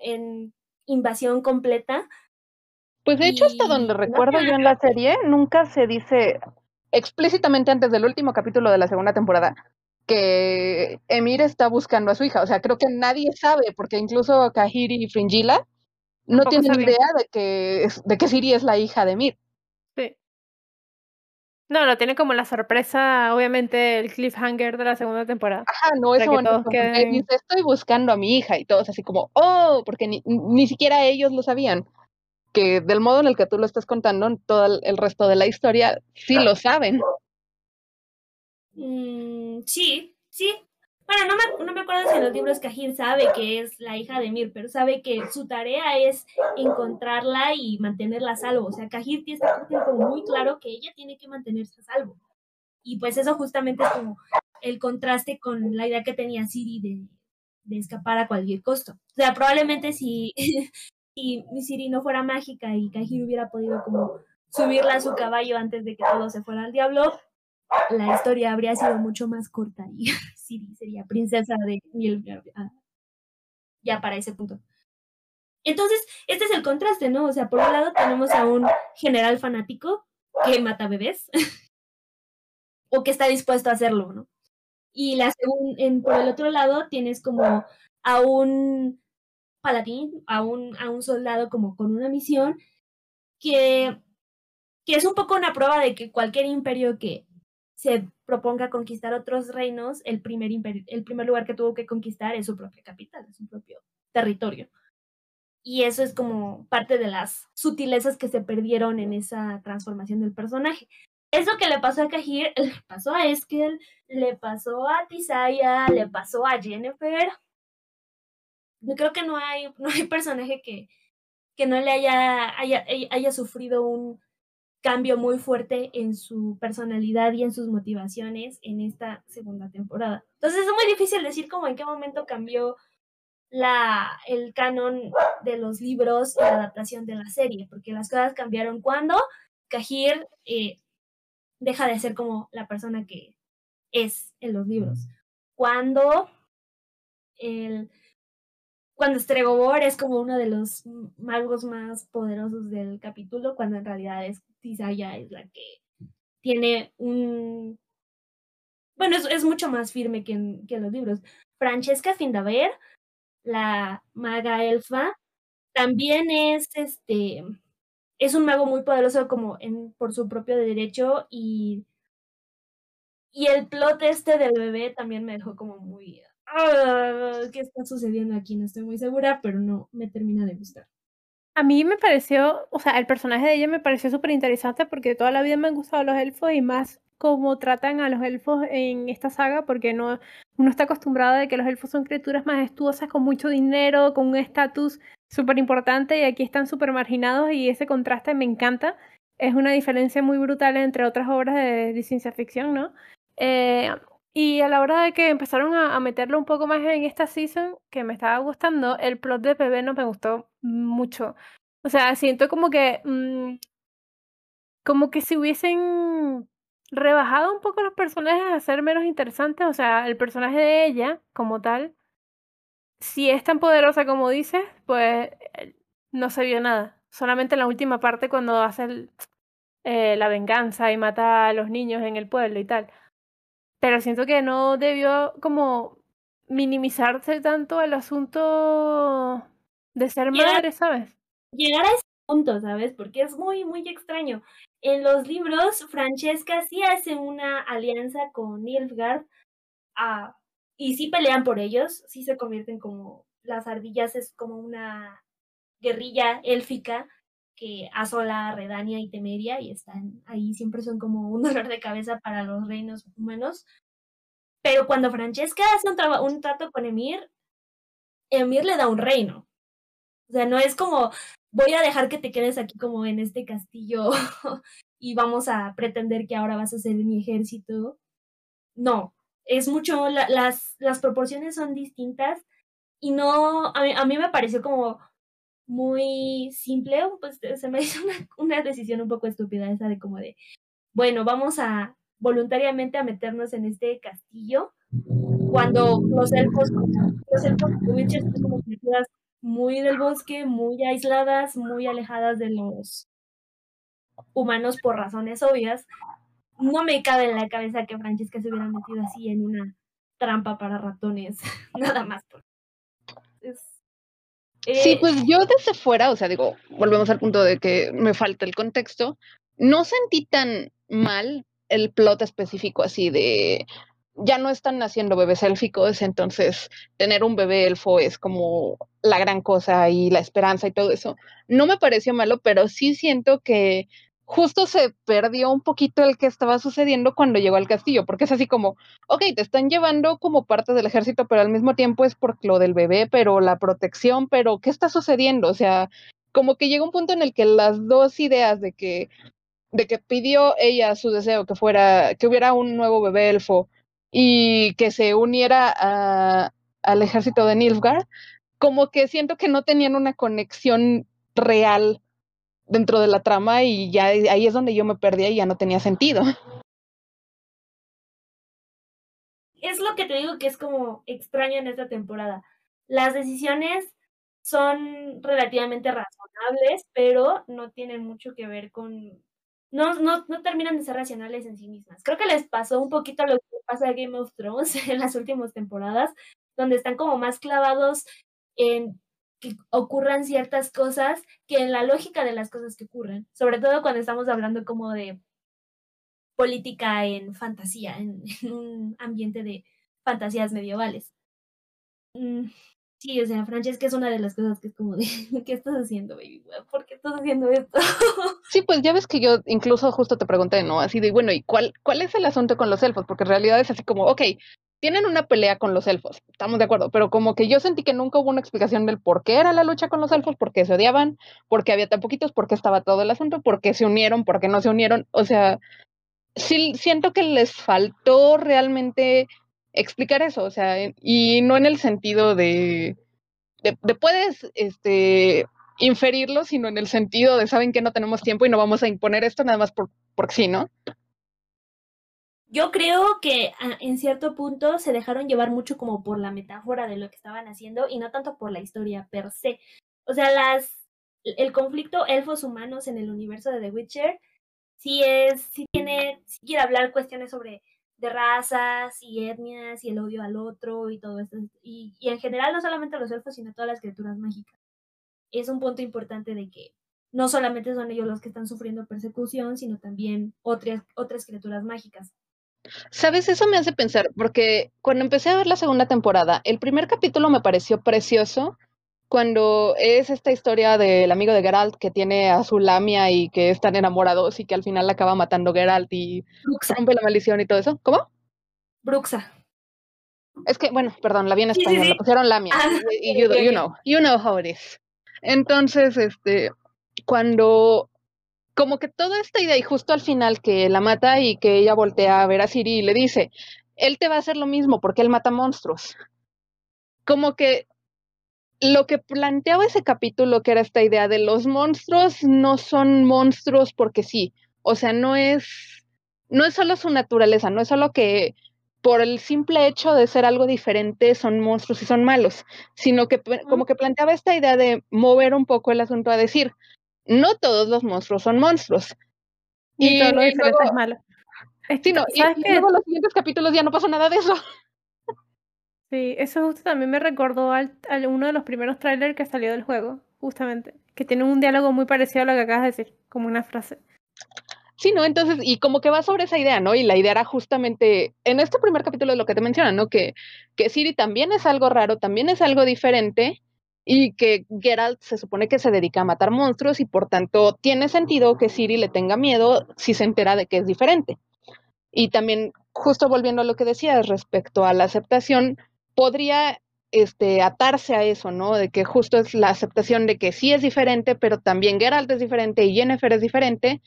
Speaker 1: en, invasión completa.
Speaker 3: Pues de hecho, hasta donde recuerdo yo en la serie, nunca se dice explícitamente antes del último capítulo de la segunda temporada que Emir está buscando a su hija. O sea, creo que nadie sabe, porque incluso Kahiri y Fringilla no tienen idea de que, de que Siri es la hija de Emir.
Speaker 2: Sí. No, lo tiene como la sorpresa, obviamente, el cliffhanger de la segunda temporada.
Speaker 3: Ajá, no es bueno. Dice, estoy buscando a mi hija y todos así como, oh, porque ni, ni siquiera ellos lo sabían. Que del modo en el que tú lo estás contando, todo el resto de la historia sí lo saben.
Speaker 1: Mm, sí, sí. Bueno, no me, no me acuerdo si en los libros Cajir sabe que es la hija de Mir, pero sabe que su tarea es encontrarla y mantenerla a salvo. O sea, Cajir tiene como muy claro que ella tiene que mantenerse a salvo. Y pues eso justamente es como el contraste con la idea que tenía Siri de, de escapar a cualquier costo. O sea, probablemente si, si Siri no fuera mágica y Cajir hubiera podido como subirla a su caballo antes de que todo se fuera al diablo, la historia habría sido mucho más corta y Siri sería princesa de ah, ya para ese punto. Entonces, este es el contraste, ¿no? O sea, por un lado tenemos a un general fanático que mata bebés o que está dispuesto a hacerlo, ¿no? Y la por el otro lado tienes como a un paladín, a un, a un soldado como con una misión que, que es un poco una prueba de que cualquier imperio que se proponga conquistar otros reinos, el primer, el primer lugar que tuvo que conquistar es su propia capital, es su propio territorio. Y eso es como parte de las sutilezas que se perdieron en esa transformación del personaje. Eso que le pasó a Kahir, le pasó a Eskel, le pasó a Tisaya, le pasó a Jennifer. Creo que no hay, no hay personaje que, que no le haya, haya, haya sufrido un, cambio muy fuerte en su personalidad y en sus motivaciones en esta segunda temporada. Entonces es muy difícil decir como en qué momento cambió la, el canon de los libros y la adaptación de la serie, porque las cosas cambiaron cuando Kahir eh, deja de ser como la persona que es en los libros. Cuando el cuando Stregobor es como uno de los magos más poderosos del capítulo, cuando en realidad es Tisaya es la que tiene un... Bueno, es, mucho más firme que en, los libros. Francesca Findaver, la maga elfa, también es este es un mago muy poderoso como en, por su propio derecho y y el plot este del bebé también me dejó como muy ah, ¿qué está sucediendo aquí? No estoy muy segura, pero no me termina de gustar.
Speaker 2: A mí me pareció, o sea, el personaje de ella me pareció súper interesante porque toda la vida me han gustado los elfos y más cómo tratan a los elfos en esta saga porque no, uno está acostumbrado de que los elfos son criaturas majestuosas con mucho dinero, con un estatus súper importante y aquí están súper marginados y ese contraste me encanta. Es una diferencia muy brutal entre otras obras de, ciencia ficción, ¿no? Eh, y a la hora de que empezaron a, meterlo un poco más en esta season, que me estaba gustando, el plot de PB no me gustó mucho. O sea, siento como que. Mm, como que si hubiesen rebajado un poco los personajes a ser menos interesantes. O sea, el personaje de ella, como tal, si es tan poderosa como dices, pues eh, no se vio nada. Solamente en la última parte, cuando hace eh, la venganza y mata a los niños en el pueblo y tal pero siento que no debió como minimizarse tanto el asunto de ser madre, ¿sabes?
Speaker 1: Llegar a ese punto, ¿sabes? Porque es muy, muy extraño. En los libros, Francesca sí hace una alianza con Nilfgaard ah, y sí pelean por ellos, sí se convierten como las ardillas, es como una guerrilla élfica que asola Redania y Temeria y están ahí, siempre son como un dolor de cabeza para los reinos humanos. Pero cuando Francesca hace un, trato con Emir, Emir le da un reino. O sea, no es como, voy a dejar que te quedes aquí como en este castillo y vamos a pretender que ahora vas a ser mi ejército. No, es mucho, las, las proporciones son distintas y no, a mí, a mí me pareció como muy simple, pues se me hizo una, una decisión un poco estúpida esa de como de, bueno, vamos a voluntariamente a meternos en este castillo cuando los elfos, los elfos como criaturas muy del bosque, muy aisladas, muy alejadas de los humanos por razones obvias. No me cabe en la cabeza que Francesca se hubiera metido así en una trampa para ratones, nada más.
Speaker 3: Sí, pues yo desde fuera, o sea, digo, volvemos al punto de que me falta el contexto, no sentí tan mal el plot específico así de ya no están naciendo bebés élficos, entonces tener un bebé elfo es como la gran cosa y la esperanza y todo eso. No me pareció malo, pero sí siento que justo se perdió un poquito el que estaba sucediendo cuando llegó al castillo, porque es así como, ok, te están llevando como parte del ejército, pero al mismo tiempo es por lo del bebé, pero la protección, pero ¿qué está sucediendo? O sea, como que llegó un punto en el que las dos ideas de que de que pidió ella su deseo que fuera que hubiera un nuevo bebé elfo y que se uniera a, al ejército de Nilfgaard, como que siento que no tenían una conexión real dentro de la trama y ya ahí es donde yo me perdía y ya no tenía sentido.
Speaker 1: Es lo que te digo que es como extraño en esta temporada. Las decisiones son relativamente razonables, pero no tienen mucho que ver con no, no, no terminan de ser racionales en sí mismas. Creo que les pasó un poquito lo que pasa a Game of Thrones en las últimas temporadas, donde están como más clavados en que ocurran ciertas cosas que en la lógica de las cosas que ocurren, sobre todo cuando estamos hablando como de política en fantasía, en, un ambiente de fantasías medievales. Mm, Sí, o sea, Francesca es una de las cosas que es como de, ¿qué estás haciendo, baby? ¿Por qué estás haciendo esto?
Speaker 3: Sí, pues ya ves que yo incluso justo te pregunté, ¿no? Así de, bueno, ¿y cuál, cuál es el asunto con los elfos? Porque en realidad es así como, ok, tienen una pelea con los elfos, estamos de acuerdo, pero como que yo sentí que nunca hubo una explicación del por qué era la lucha con los elfos, por qué se odiaban, por qué había tan poquitos, por qué estaba todo el asunto, por qué se unieron, por qué no se unieron, o sea, sí siento que les faltó realmente explicar eso, o sea, y no en el sentido de, de, puedes este, inferirlo, sino en el sentido de saben que no tenemos tiempo y no vamos a imponer esto nada más por, porque sí, ¿no?
Speaker 1: Yo creo que ah, en cierto punto se dejaron llevar mucho como por la metáfora de lo que estaban haciendo y no tanto por la historia per se. O sea, las el conflicto elfos humanos en el universo de The Witcher sí es, sí tiene, sí quiere hablar cuestiones sobre de razas y etnias y el odio al otro y todo esto. Y, y en general no solamente los elfos, sino todas las criaturas mágicas. Es un punto importante de que no solamente son ellos los que están sufriendo persecución, sino también otras, otras criaturas mágicas.
Speaker 3: Sabes, eso me hace pensar, porque cuando empecé a ver la segunda temporada, el primer capítulo me pareció precioso, cuando es esta historia del amigo de Geralt que tiene a su Lamia y que están enamorados y que al final la acaba matando Geralt y rompe la maldición y todo eso. ¿Cómo?
Speaker 1: Bruxa.
Speaker 3: Es que, bueno, perdón, la vi en español, la pusieron Lamia. Ah, y, you, you, know, you know how it is. Entonces, este, cuando como que toda esta idea y justo al final que la mata y que ella voltea a ver a Siri y le dice, él te va a hacer lo mismo porque él mata monstruos. Como que lo que planteaba ese capítulo, que era esta idea de los monstruos no son monstruos porque sí, o sea, no es, no es solo su naturaleza, no es solo que por el simple hecho de ser algo diferente son monstruos y son malos, sino que como que planteaba esta idea de mover un poco el asunto a decir, no todos los monstruos son monstruos.
Speaker 2: Y, todo lo diferente es malo.
Speaker 3: Sí, no, y, luego los siguientes capítulos ya no pasa nada de eso.
Speaker 2: Sí, eso justo también me recordó al, uno de los primeros trailers que salió del juego, justamente, que tiene un diálogo muy parecido a lo que acabas de decir, como una frase.
Speaker 3: Sí, ¿no? Entonces, y como que va sobre esa idea, ¿no? Y la idea era justamente, en este primer capítulo de lo que te mencionan, ¿no? Que, que Siri también es algo raro, también es algo diferente, y que Geralt se supone que se dedica a matar monstruos y por tanto tiene sentido que Siri le tenga miedo si se entera de que es diferente. Y también, justo volviendo a lo que decías respecto a la aceptación, podría este, atarse a eso, ¿no? De que justo es la aceptación de que sí es diferente, pero también Geralt es diferente y Jennifer es diferente,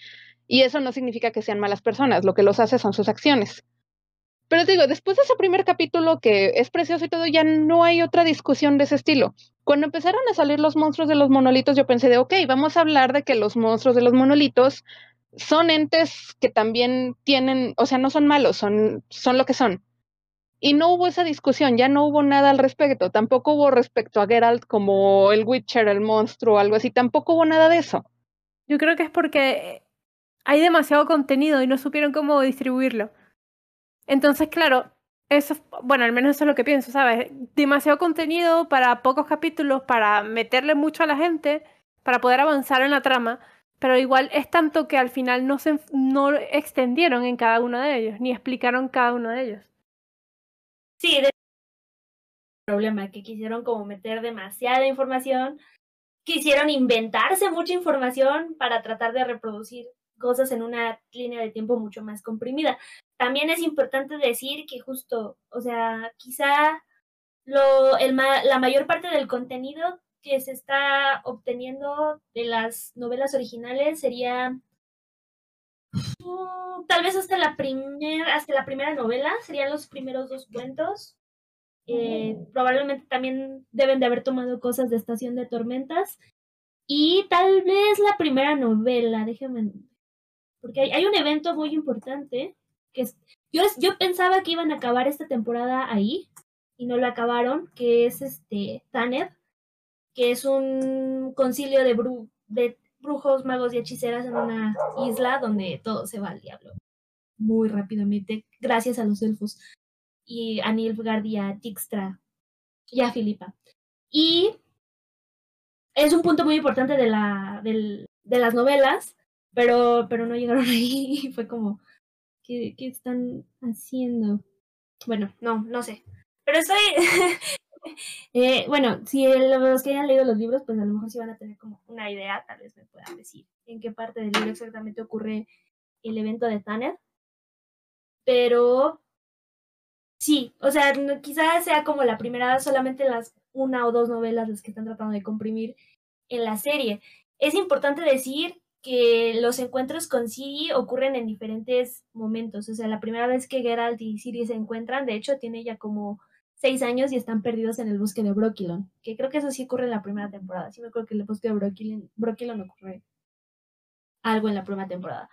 Speaker 3: y eso no significa que sean malas personas, lo que los hace son sus acciones. Pero digo, después de ese primer capítulo que es precioso y todo, ya no hay otra discusión de ese estilo. Cuando empezaron a salir los monstruos de los monolitos, yo pensé de, ok, vamos a hablar de que los monstruos de los monolitos son entes que también tienen, o sea, no son malos, son, son lo que son. Y no hubo esa discusión, ya no hubo nada al respecto. Tampoco hubo respecto a Geralt como el Witcher, el monstruo, algo así. Tampoco hubo nada de eso.
Speaker 2: Yo creo que es porque hay demasiado contenido y no supieron cómo distribuirlo. Entonces, claro, eso, bueno, al menos eso es lo que pienso, ¿sabes? Demasiado contenido para pocos capítulos, para meterle mucho a la gente, para poder avanzar en la trama, pero igual es tanto que al final no se no extendieron en cada uno de ellos, ni explicaron cada uno de ellos.
Speaker 1: Sí, de problema, que quisieron como meter demasiada información, quisieron inventarse mucha información para tratar de reproducir cosas en una línea de tiempo mucho más comprimida. También es importante decir que justo, o sea, quizá lo, el la mayor parte del contenido que se está obteniendo de las novelas originales sería mm, tal vez hasta la primera hasta la primera novela serían los primeros dos cuentos eh, mm. probablemente también deben de haber tomado cosas de Estación de Tormentas y tal vez la primera novela déjenme porque hay, hay un evento muy importante que yo, yo pensaba que iban a acabar esta temporada ahí y no lo acabaron, que es este Tanner, que es un concilio de, de brujos, magos y hechiceras en una isla donde todo se va al diablo muy rápidamente, gracias a los elfos y a Nilfgaard y a Tixtra y a Filipa. Y es un punto muy importante de, la, del, de las novelas, pero, pero no llegaron ahí fue como, ¿qué, ¿qué están haciendo? Bueno, no, no sé. Pero estoy, Eh, bueno, si los que hayan leído los libros, pues a lo mejor sí van a tener como una idea, tal vez me puedan decir en qué parte del libro exactamente ocurre el evento de Tanner. Pero sí, o sea, quizás sea como la primera, solamente las una o dos novelas las que están tratando de comprimir en la serie. Es importante decir que los encuentros con Siri ocurren en diferentes momentos. O sea, la primera vez que Geralt y Siri se encuentran, de hecho, tiene ya como seis años y están perdidos en el bosque de Brokilon, que creo que eso sí ocurre en la primera temporada. Sí me acuerdo que en el bosque de Brokilon, Brokilon ocurre algo en la primera temporada.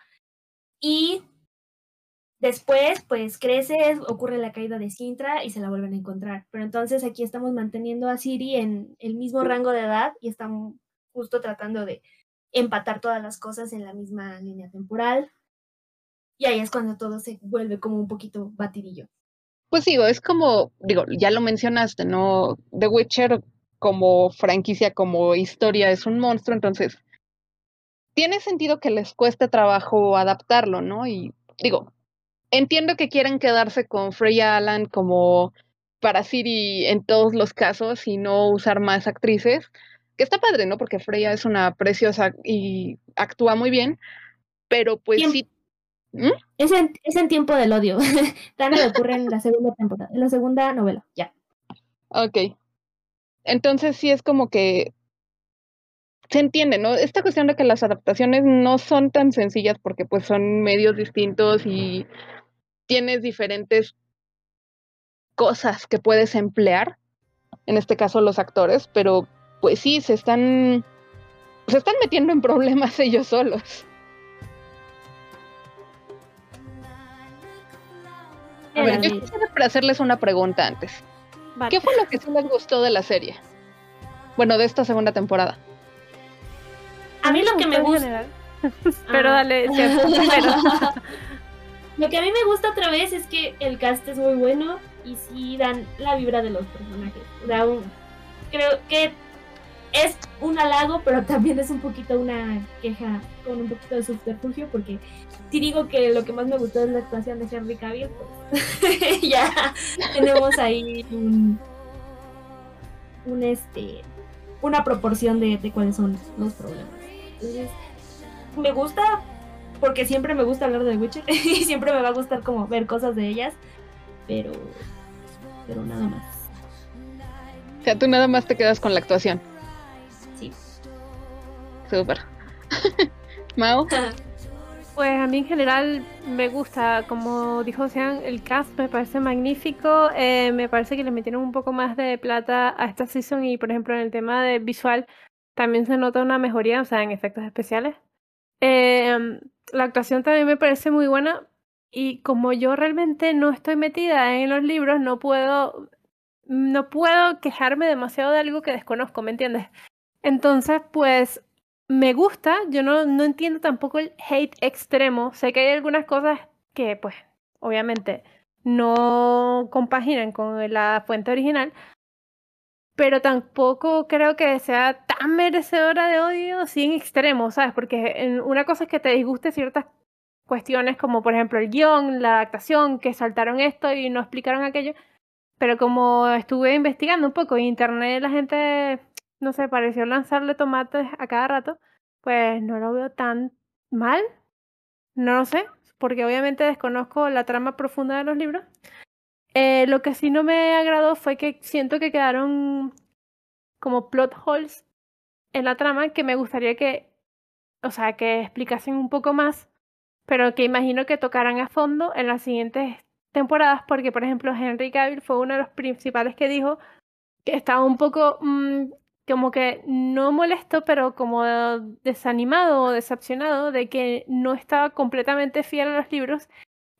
Speaker 1: Y después, pues crece, ocurre la caída de Sintra y se la vuelven a encontrar. Pero entonces aquí estamos manteniendo a Siri en el mismo rango de edad y estamos justo tratando de empatar todas las cosas en la misma línea temporal. Y ahí es cuando todo se vuelve como un poquito batidillo.
Speaker 3: Pues digo, es como, digo, ya lo mencionaste, ¿no? The Witcher como franquicia, como historia, es un monstruo, entonces tiene sentido que les cueste trabajo adaptarlo, ¿no? Y digo, entiendo que quieren quedarse con Freya Allan como para Siri en todos los casos y no usar más actrices, que está padre, ¿no? Porque Freya es una preciosa y actúa muy bien, pero pues sí
Speaker 1: ¿Mm? Es, en, es en tiempo del odio. Tana ocurre en la segunda temporada, en la segunda novela, ya.
Speaker 3: Ok. Entonces sí es como que se entiende, ¿no? Esta cuestión de que las adaptaciones no son tan sencillas porque pues son medios distintos y tienes diferentes cosas que puedes emplear, en este caso los actores, pero pues sí, se están, se están metiendo en problemas ellos solos. A ver, yo quisiera hacerles una pregunta antes. ¿Qué fue lo que sí les gustó de la serie? Bueno, de esta segunda temporada.
Speaker 1: A mí lo que me gusta.
Speaker 2: Pero ah. dale,
Speaker 1: Lo que a mí me gusta otra vez es que el cast es muy bueno y sí dan la vibra de los personajes. O sea, creo que es un halago, pero también es un poquito una queja con un poquito de subterfugio, porque si digo que lo que más me gustó es la actuación de Henry Cavill, pues ya tenemos ahí un, un este una proporción de, de, cuáles son los problemas. Entonces, me gusta porque siempre me gusta hablar de Witcher y siempre me va a gustar como ver cosas de ellas, pero pero nada más.
Speaker 3: O sea, tú nada más te quedas con la actuación. Súper. Mao.
Speaker 2: Pues a mí en general me gusta, como dijo Sean, el cast me parece magnífico. Eh, me parece que le metieron un poco más de plata a esta season y, por ejemplo, en el tema de visual también se nota una mejoría, o sea, en efectos especiales. Eh, la actuación también me parece muy buena y como yo realmente no estoy metida en los libros, no puedo, no puedo quejarme demasiado de algo que desconozco, ¿me entiendes? Entonces, pues me gusta, yo no, no entiendo tampoco el hate extremo. Sé que hay algunas cosas que, pues, obviamente no compaginan con la fuente original, pero tampoco creo que sea tan merecedora de odio sin extremo, ¿sabes? Porque una cosa es que te disguste ciertas cuestiones como por ejemplo el guion, la adaptación, que saltaron esto y no explicaron aquello, pero como estuve investigando un poco en internet la gente no sé, pareció lanzarle tomates a cada rato, pues no lo veo tan mal. No lo sé, porque obviamente desconozco la trama profunda de los libros. Eh, lo que sí no me agradó fue que siento que quedaron como plot holes en la trama que me gustaría que, o sea, que explicasen un poco más, pero que imagino que tocaran a fondo en las siguientes temporadas, porque por ejemplo Henry Cavill fue uno de los principales que dijo que estaba un poco mm, como que no molesto, pero como desanimado o decepcionado de que no estaba completamente fiel a los libros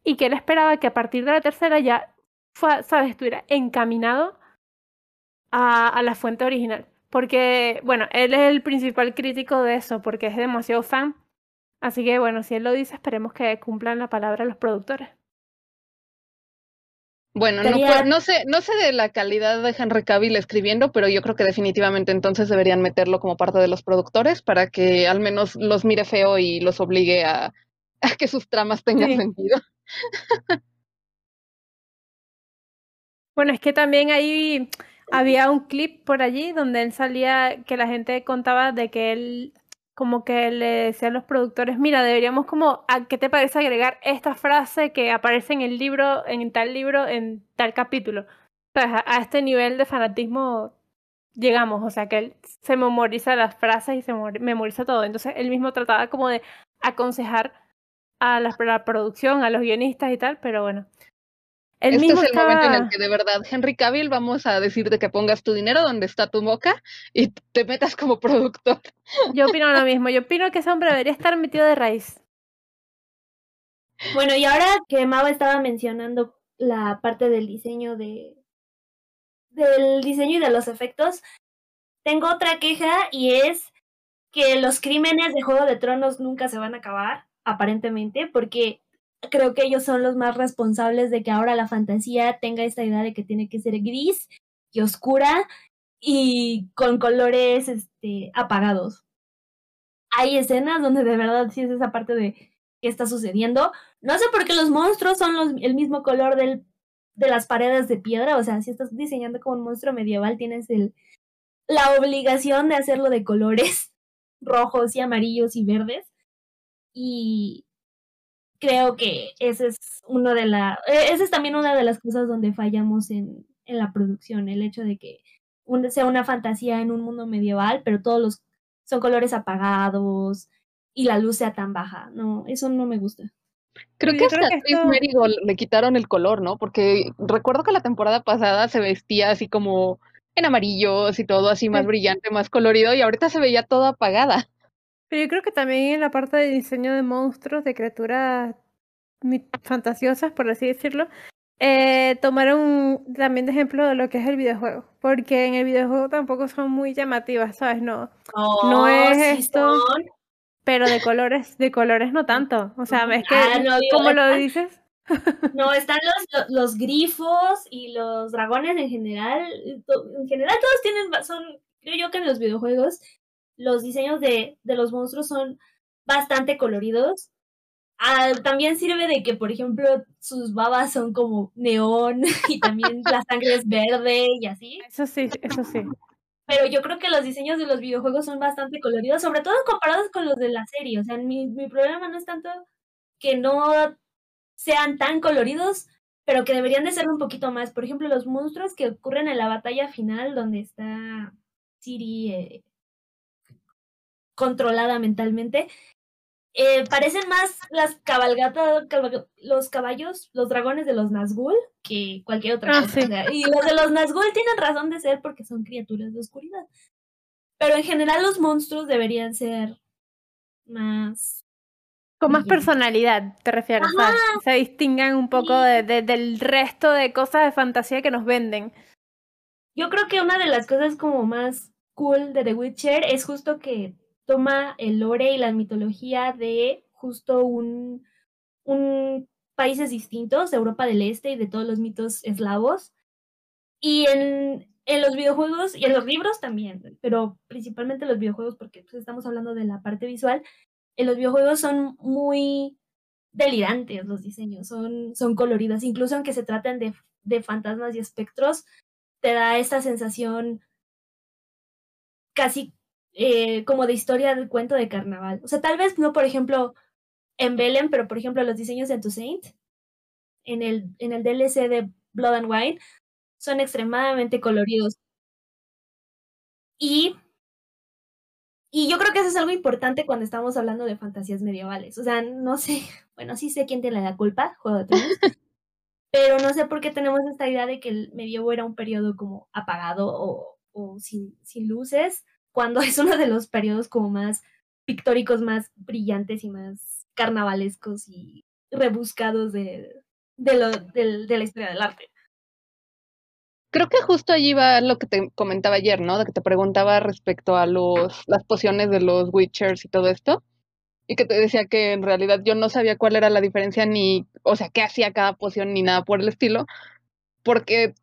Speaker 2: y que él esperaba que a partir de la tercera ya, fue, ¿sabes?, estuviera encaminado a, a la fuente original. Porque, bueno, él es el principal crítico de eso, porque es demasiado fan. Así que, bueno, si él lo dice, esperemos que cumplan la palabra los productores.
Speaker 3: Bueno, no, no, sé, no sé de la calidad de Henry Cavill escribiendo, pero yo creo que definitivamente entonces deberían meterlo como parte de los productores para que al menos los mire feo y los obligue a, a que sus tramas tengan sentido.
Speaker 2: bueno, es que también ahí había un clip por allí donde él salía que la gente contaba de que él como que le decían los productores, mira, deberíamos como, ¿a qué te parece agregar esta frase que aparece en el libro, en tal libro, en tal capítulo? Pues a, este nivel de fanatismo llegamos, o sea, que él se memoriza las frases y se memoriza todo. Entonces él mismo trataba como de aconsejar a la producción, a los guionistas y tal, pero bueno,
Speaker 3: este es el momento en el que de verdad, Henry Cavill, vamos a decirte que pongas tu dinero donde está tu boca y te metas como productor.
Speaker 2: Yo opino lo mismo, yo opino que ese hombre debería estar metido de raíz.
Speaker 1: Bueno, y ahora que Mava estaba mencionando la parte del diseño de del diseño y de los efectos, tengo otra queja y es que los crímenes de Juego de Tronos nunca se van a acabar, aparentemente, porque creo que ellos son los más responsables de que ahora la fantasía tenga esta idea de que tiene que ser gris y oscura y con colores este, apagados. Hay escenas donde de verdad sí es esa parte de qué está sucediendo. No sé por qué los monstruos son los, el mismo color del, de las paredes de piedra. O sea, si estás diseñando como un monstruo medieval, tienes el, la obligación de hacerlo de colores rojos y amarillos y verdes. Y creo que ese es uno de la, e, esa es también una de las cosas donde fallamos en, en la producción, el hecho de que sea una fantasía en un mundo medieval, pero todos los son colores apagados y la luz sea tan baja. No, eso no me gusta.
Speaker 3: Creo que hasta a le quitaron el color, ¿no? Porque recuerdo que la temporada pasada se vestía así como en amarillos y todo así más brillante, más colorido, y ahorita se veía todo apagada.
Speaker 2: Pero yo creo que también en la parte de diseño de monstruos, de criaturas fantasiosas, por así decirlo, eh, tomaron también de ejemplo de lo que es el videojuego. Porque en el videojuego tampoco son muy llamativas, ¿sabes? No, no es esto. Pero de colores, de colores no tanto. O sea, es que, ah, ¿cómo lo dices?
Speaker 1: No, están los, los grifos y los dragones en general. En general todos tienen, son, creo yo que en los videojuegos los diseños de, de los monstruos son bastante coloridos. Ah, también sirve de que, por ejemplo, sus babas son como neón y también la sangre es verde y así.
Speaker 2: Eso sí, eso sí.
Speaker 1: Pero yo creo que los diseños de los videojuegos son bastante coloridos, sobre todo comparados con los de la serie. O sea, mi, mi problema no es tanto que no sean tan coloridos, pero que deberían de ser un poquito más. Por ejemplo, los monstruos que ocurren en la batalla final, donde está Siri eh, controlada mentalmente, eh, parecen más las cabalgatas, los caballos, los dragones de los Nazgûl que cualquier otra
Speaker 2: Ah,
Speaker 1: cosa.
Speaker 2: sí.
Speaker 1: Y los de los Nazgûl tienen razón de ser porque son criaturas de oscuridad. Pero en general los monstruos deberían ser más...
Speaker 2: Con más personalidad, te refieres. o sea, se distingan un poco de- de- del resto de cosas de fantasía que nos venden.
Speaker 1: Yo creo que una de las cosas como más cool de The Witcher es justo que toma el lore y la mitología de justo un, un países distintos, de Europa del Este y de todos los mitos eslavos. Y en, en los videojuegos y en los libros también, pero principalmente los videojuegos porque pues, estamos hablando de la parte visual. En los videojuegos son muy delirantes los diseños, son, son coloridos, incluso aunque se traten de, de fantasmas y espectros, te da esta sensación casi eh, como de historia del cuento de carnaval. O sea, tal vez no, por ejemplo, en Belén, pero por ejemplo los diseños de Toussaint, en el, en el DLC de Blood and Wine, son extremadamente coloridos. Y, y yo creo que eso es algo importante cuando estamos hablando de fantasías medievales. O sea, no sé, bueno, sí sé quién tiene la culpa, Juego de Tronos, pero no sé por qué tenemos esta idea de que el medievo era un periodo como apagado o, o sin, sin luces, cuando es uno de los periodos como más pictóricos, más brillantes y más carnavalescos y rebuscados de, de, la historia del arte.
Speaker 3: Creo que justo allí va lo que te comentaba ayer, ¿no? De que te preguntaba respecto a los, las pociones de los Witchers y todo esto. Y que te decía que en realidad yo no sabía cuál era la diferencia ni, o sea, qué hacía cada poción ni nada por el estilo. Porque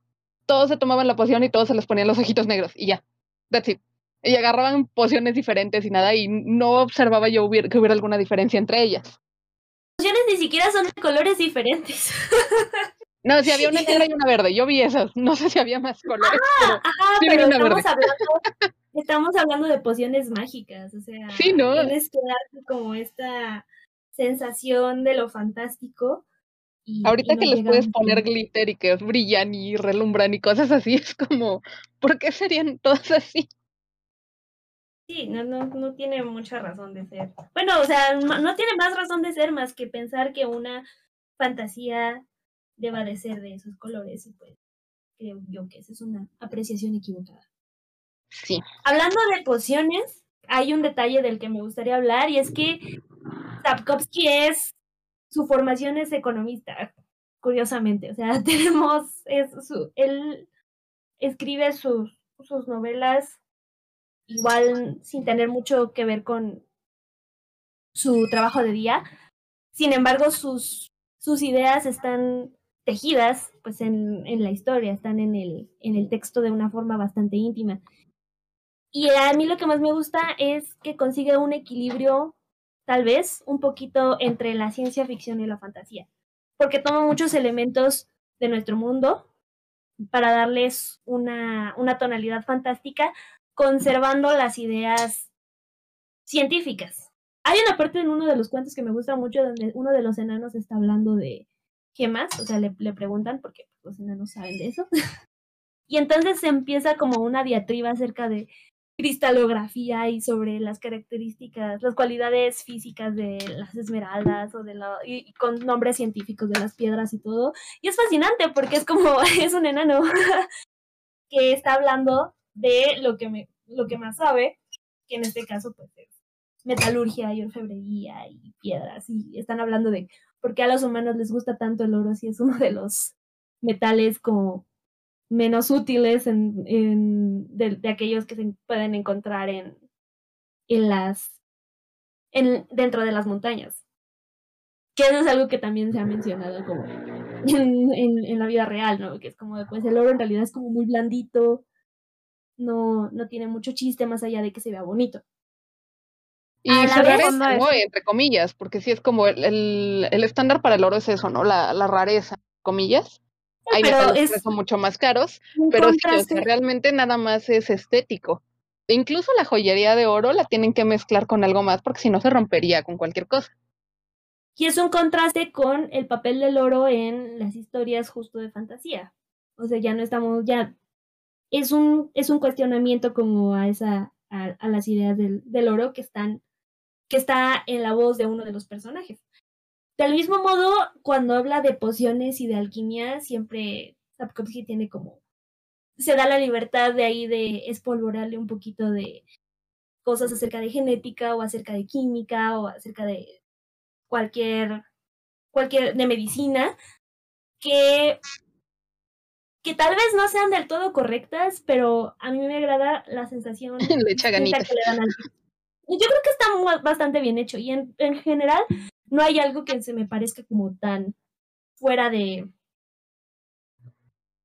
Speaker 3: todos se tomaban la poción y todos se les ponían los ojitos negros y ya. That's it. Y agarraban pociones diferentes y nada, y no observaba yo hubiera, que hubiera alguna diferencia entre ellas.
Speaker 1: Las pociones ni siquiera son de colores diferentes.
Speaker 3: No, si había una negra y una verde, yo vi esas. No sé si había más colores, pero
Speaker 1: Ajá,
Speaker 3: Sí,
Speaker 1: pero
Speaker 3: una
Speaker 1: estamos
Speaker 3: verde.
Speaker 1: hablando, estamos hablando de pociones mágicas, o sea,
Speaker 3: Sí, ¿no?
Speaker 1: tienes que darte como esta sensación de lo fantástico. Y,
Speaker 3: Ahorita
Speaker 1: y no
Speaker 3: que les puedes poner glitter y que brillan y relumbran y cosas así, es como, ¿por qué serían todas así?
Speaker 1: Sí, no, no, no tiene mucha razón de ser. Bueno, o sea, no, tiene más razón de ser más que pensar que una fantasía deba de ser de esos colores y pues creo yo que esa es una apreciación equivocada.
Speaker 3: Sí.
Speaker 1: Hablando de pociones, hay un detalle del que me gustaría hablar y es que Sapkowski es, su formación es economista, curiosamente. O sea, tenemos, es su, él escribe sus, sus novelas igual sin tener mucho que ver con su trabajo de día. Sin embargo, sus, sus ideas están tejidas pues en, en la historia, están en el, en el texto de una forma bastante íntima. Y a mí lo que más me gusta es que consigue un equilibrio, tal vez, un poquito entre la ciencia ficción y la fantasía. Porque toma muchos elementos de nuestro mundo para darles una, una tonalidad fantástica, conservando las ideas científicas. Hay una parte en uno de los cuentos que me gusta mucho donde uno de los enanos está hablando de gemas, o sea, le, le preguntan porque los enanos saben de eso. y entonces se empieza como una diatriba acerca de cristalografía y sobre las características, las cualidades físicas de las esmeraldas o de la, y, y con nombres científicos de las piedras y todo. Y es fascinante porque es como, es un enano que está hablando de lo que, me, lo que más sabe, que en este caso pues es metalurgia y orfebrería y piedras, y están hablando de por qué a los humanos les gusta tanto el oro si es uno de los metales como menos útiles en, en de, aquellos que se pueden encontrar en, en las en, dentro de las montañas. Que eso es algo que también se ha mencionado como en, en, en la vida real, ¿no? Que es como, pues el oro en realidad es como muy blandito, no, no tiene mucho chiste más allá de que se vea bonito.
Speaker 3: Y se rareza, ¿no? Entre comillas, porque sí es como el, el, el, estándar para el oro es eso, ¿no? La, la rareza, comillas. Hay
Speaker 1: pero
Speaker 3: metales
Speaker 1: es
Speaker 3: que son mucho más caros, pero sí, o sea, realmente nada más es estético. Incluso la joyería de oro la tienen que mezclar con algo más porque si no se rompería con cualquier cosa.
Speaker 1: Y es un contraste con el papel del oro en las historias justo de fantasía. O sea, ya no estamos, ya es un, es un cuestionamiento como a esa, a, las ideas del, del, oro que están, que está en la voz de uno de los personajes. Del mismo modo, cuando habla de pociones y de alquimia, siempre Sapkowski tiene como, se da la libertad de ahí de espolvorarle un poquito de cosas acerca de genética o acerca de química o acerca de cualquier, cualquier, de medicina, que que tal vez no sean del todo correctas, pero a mí me agrada la sensación
Speaker 3: le echa que le dan al...
Speaker 1: Yo creo que está bastante bien hecho y en, en, general no hay algo que se me parezca como tan fuera de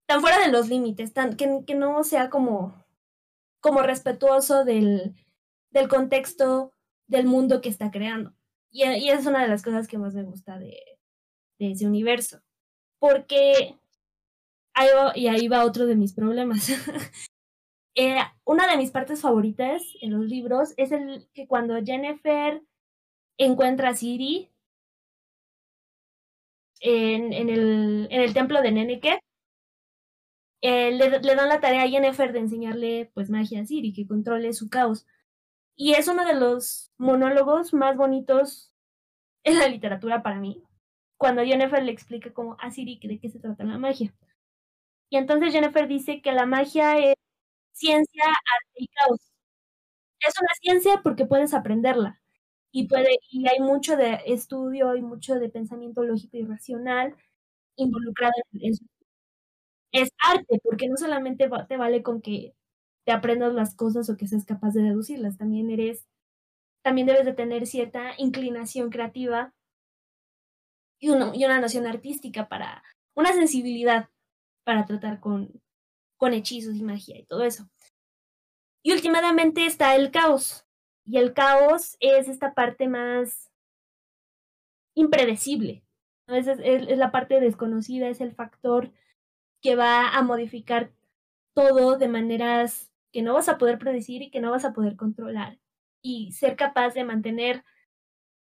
Speaker 1: tan fuera de los límites, tan que, que no sea como como respetuoso del, del contexto del mundo que está creando. Y, y es una de las cosas que más me gusta de, de ese universo. Porque y ahí va otro de mis problemas. Eh, una de mis partes favoritas en los libros es el que cuando Jennifer encuentra a Siri en, en, el, en el templo de Neneke, eh, le, le, dan la tarea a Jennifer de enseñarle pues magia a Siri, que controle su caos. Y es uno de los monólogos más bonitos en la literatura para mí, cuando Jennifer le explica como a Siri de qué se trata la magia. Y entonces Jennifer dice que la magia es ciencia, arte y caos. Es una ciencia porque puedes aprenderla. Y, puede, y hay mucho de estudio y mucho de pensamiento lógico y racional involucrado en eso. Es arte, porque no solamente te vale con que te aprendas las cosas o que seas capaz de deducirlas, también eres, también debes de tener cierta inclinación creativa y una, y una noción artística para, una sensibilidad para tratar con, con hechizos y magia y todo eso. Y últimamente está el caos. Y el caos es esta parte más impredecible. Es, es, la parte desconocida, es el factor que va a modificar todo de maneras que no vas a poder predecir y que no vas a poder controlar. Y ser capaz de mantener,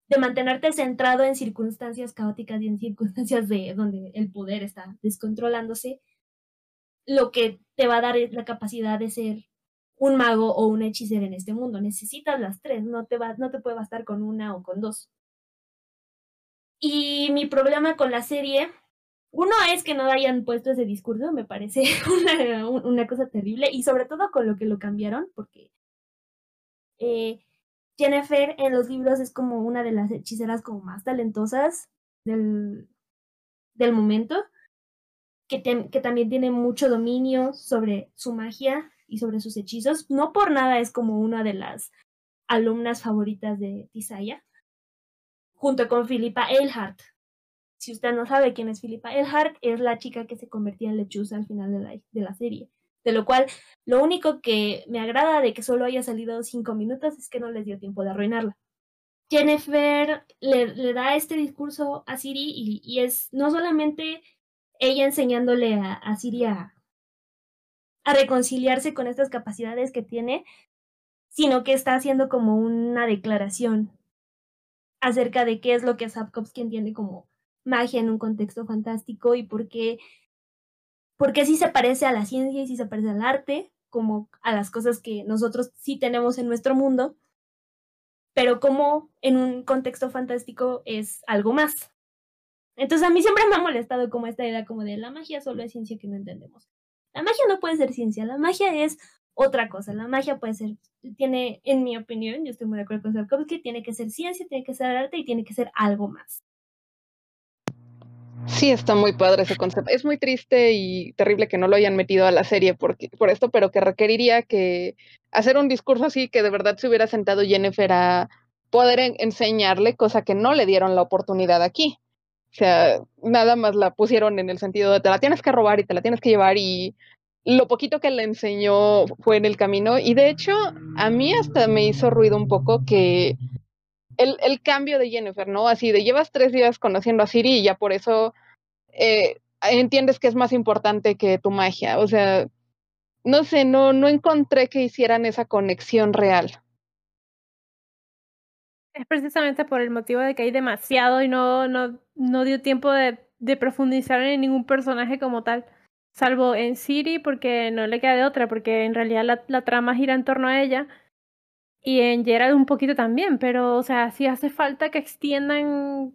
Speaker 1: de mantenerte centrado en circunstancias caóticas y en circunstancias de donde el poder está descontrolándose, lo que te va a dar es la capacidad de ser un mago o un hechicero en este mundo. Necesitas las tres, no te, va, no te puede bastar con una o con dos. Y mi problema con la serie, uno es que no hayan puesto ese discurso, me parece una, cosa terrible, y sobre todo con lo que lo cambiaron, porque eh, Jennifer en los libros es como una de las hechiceras como más talentosas del, del momento que, que también tiene mucho dominio sobre su magia y sobre sus hechizos. No por nada es como una de las alumnas favoritas de Tisaya, junto con Philippa Eilhart. Si usted no sabe quién es Philippa Eilhart, es la chica que se convertía en lechuza al final de la, de la serie. De lo cual, lo único que me agrada de que solo haya salido cinco minutos es que no les dio tiempo de arruinarla. Jennifer le, le da este discurso a Siri y, y es no solamente ella enseñándole a, a Siria a reconciliarse con estas capacidades que tiene, sino que está haciendo como una declaración acerca de qué es lo que Sapkowski entiende como magia en un contexto fantástico y por qué, por qué sí se parece a la ciencia y sí se parece al arte, como a las cosas que nosotros sí tenemos en nuestro mundo, pero como en un contexto fantástico es algo más. Entonces a mí siempre me ha molestado como esta idea como de la magia solo es ciencia que no entendemos. La magia no puede ser ciencia, la magia es otra cosa. La magia puede ser, tiene, en mi opinión, yo estoy muy de acuerdo con Sapkowski, tiene que ser ciencia, tiene que ser arte y tiene que ser algo más.
Speaker 3: Sí, está muy padre ese concepto. Es muy triste y terrible que no lo hayan metido a la serie porque, por esto, pero que requeriría que hacer un discurso así que de verdad se hubiera sentado Jennifer a poder enseñarle, cosa que no le dieron la oportunidad aquí. O sea, nada más la pusieron en el sentido de te la tienes que robar y te la tienes que llevar y lo poquito que le enseñó fue en el camino y de hecho a mí hasta me hizo ruido un poco que el, el cambio de Jennifer, ¿no? Así de llevas tres días conociendo a Siri y ya por eso eh, entiendes que es más importante que tu magia. O sea, no sé, no, no encontré que hicieran esa conexión real.
Speaker 2: Es precisamente por el motivo de que hay demasiado y no, no, no dio tiempo de, profundizar en ningún personaje como tal. Salvo en Siri, porque no le queda de otra, porque en realidad la, la trama gira en torno a ella. Y en Gerald un poquito también, pero, o sea, sí hace falta que extiendan,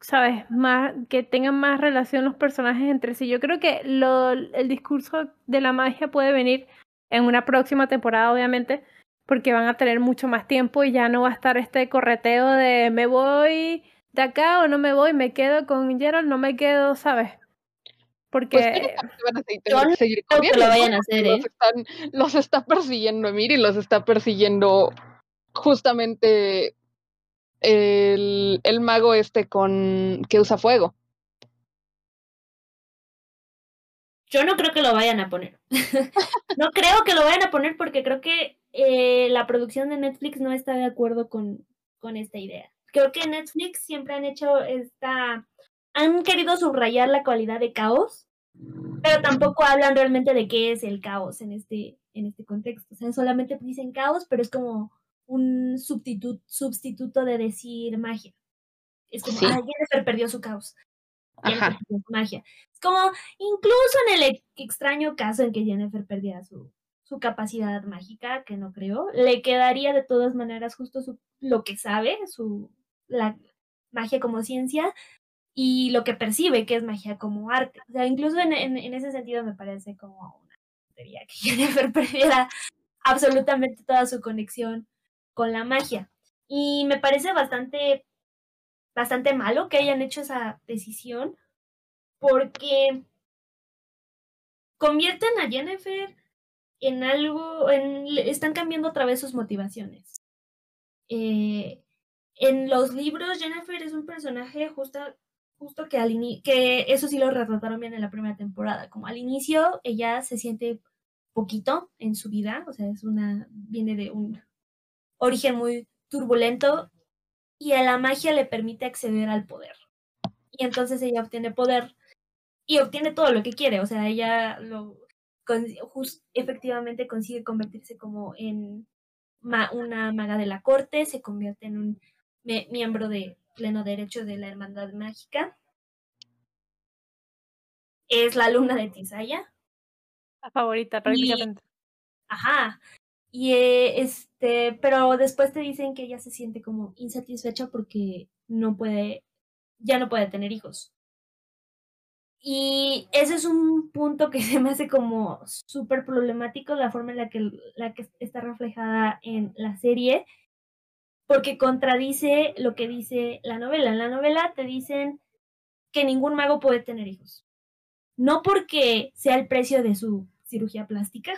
Speaker 2: ¿sabes? Más, que tengan más relación los personajes entre sí. Yo creo que lo, el discurso de la magia puede venir en una próxima temporada, obviamente, porque van a tener mucho más tiempo y ya no va a estar este correteo de me voy de acá o no me voy, me quedo con Gerald, no me quedo, ¿sabes? Porque
Speaker 3: pues yo no seguir
Speaker 1: creo que lo vayan a hacer,
Speaker 3: los,
Speaker 1: ¿eh?
Speaker 3: están, los está persiguiendo Emir y los está persiguiendo justamente el, el mago este con que usa fuego.
Speaker 1: Yo no creo que lo vayan a poner. no creo que lo vayan a poner porque creo que eh, la producción de Netflix no está de acuerdo con, con esta idea. Creo que Netflix siempre han hecho esta... Han querido subrayar la cualidad de caos, pero tampoco hablan realmente de qué es el caos en este, en este contexto. O sea, solamente dicen caos, pero es como un sustituto, sustituto de decir magia. Es como,
Speaker 3: Sí.
Speaker 1: ah, Jennifer perdió su caos. Jennifer
Speaker 3: Ajá.
Speaker 1: perdió su magia. Es como, incluso en el extraño caso en que Jennifer perdiera su, su capacidad mágica, que no creo, le quedaría de todas maneras justo su, lo que sabe, su, la magia como ciencia, y lo que percibe, que es magia como arte. O sea, incluso en, en, ese sentido me parece como una tontería que Jennifer perdiera absolutamente toda su conexión con la magia. Y me parece bastante, bastante malo que hayan hecho esa decisión, porque convierten a Jennifer en algo, en, están cambiando otra vez sus motivaciones. Eh, en los libros, Jennifer es un personaje justo, justo que al ini- que eso sí lo retrataron bien en la primera temporada. Como al inicio, ella se siente poquito en su vida, o sea, es una, viene de un origen muy turbulento y a la magia le permite acceder al poder. Y entonces ella obtiene poder y obtiene todo lo que quiere, o sea, ella lo con- jus- efectivamente consigue convertirse como en ma- una maga de la corte, se convierte en un me- miembro de pleno derecho de la hermandad mágica. Es la alumna de Tisaya.
Speaker 2: la favorita prácticamente.
Speaker 1: Ajá. Y eh, este, pero después te dicen que ella se siente como insatisfecha porque no puede, ya no puede tener hijos. Y ese es un punto que se me hace como súper problemático, la forma en la que, la que está reflejada en la serie, porque contradice lo que dice la novela. En la novela te dicen que ningún mago puede tener hijos. No porque sea el precio de su cirugía plástica,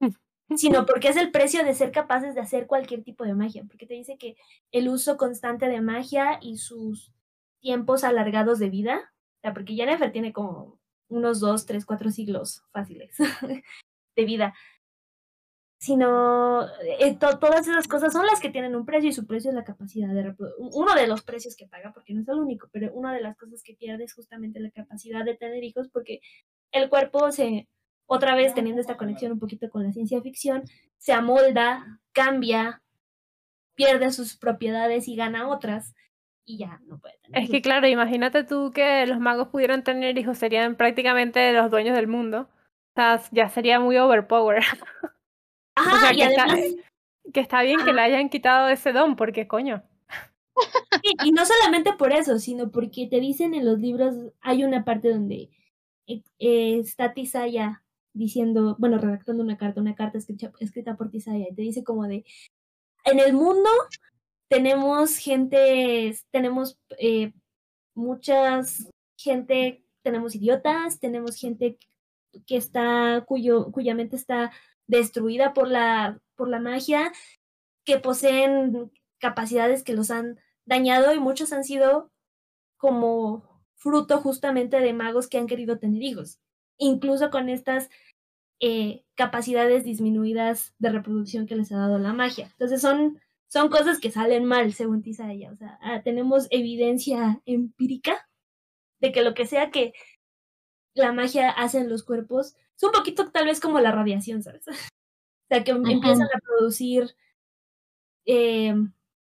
Speaker 1: sino porque es el precio de ser capaces de hacer cualquier tipo de magia, porque te dice que el uso constante de magia y sus tiempos alargados de vida, o sea, porque Jennifer tiene como unos dos, tres, cuatro siglos fáciles de vida, sino eh, to- todas esas cosas son las que tienen un precio y su precio es la capacidad de uno de los precios que paga, porque no es el único, pero una de las cosas que pierde es justamente la capacidad de tener hijos, porque el cuerpo se otra vez teniendo esta conexión un poquito con la ciencia ficción, se amolda, cambia, pierde sus propiedades y gana otras y ya no puede tener.
Speaker 2: Es que claro, imagínate tú que los magos pudieran tener hijos, serían prácticamente los dueños del mundo. O sea, ya sería muy overpower.
Speaker 1: Ajá,
Speaker 2: o sea,
Speaker 1: y
Speaker 2: que está,
Speaker 1: además,
Speaker 2: que está bien que le hayan quitado ese don, porque coño.
Speaker 1: sí, y no solamente por eso, sino porque te dicen en los libros, hay una parte donde eh, eh, está Tisaya diciendo, bueno, redactando una carta, una carta escrita, escrita por Tisaya, y te dice como de, en el mundo tenemos gente, tenemos eh, muchas gente, tenemos idiotas, tenemos gente que está, cuyo, cuya mente está destruida por la, por la magia, que poseen capacidades que los han dañado y muchos han sido como fruto justamente de magos que han querido tener hijos, incluso con estas eh, capacidades disminuidas de reproducción que les ha dado la magia. Entonces son, son cosas que salen mal, según Tisaya. O sea, ah, tenemos evidencia empírica de que lo que sea que la magia hace en los cuerpos es un poquito tal vez como la radiación, ¿sabes? O sea, que empiezan a producir eh,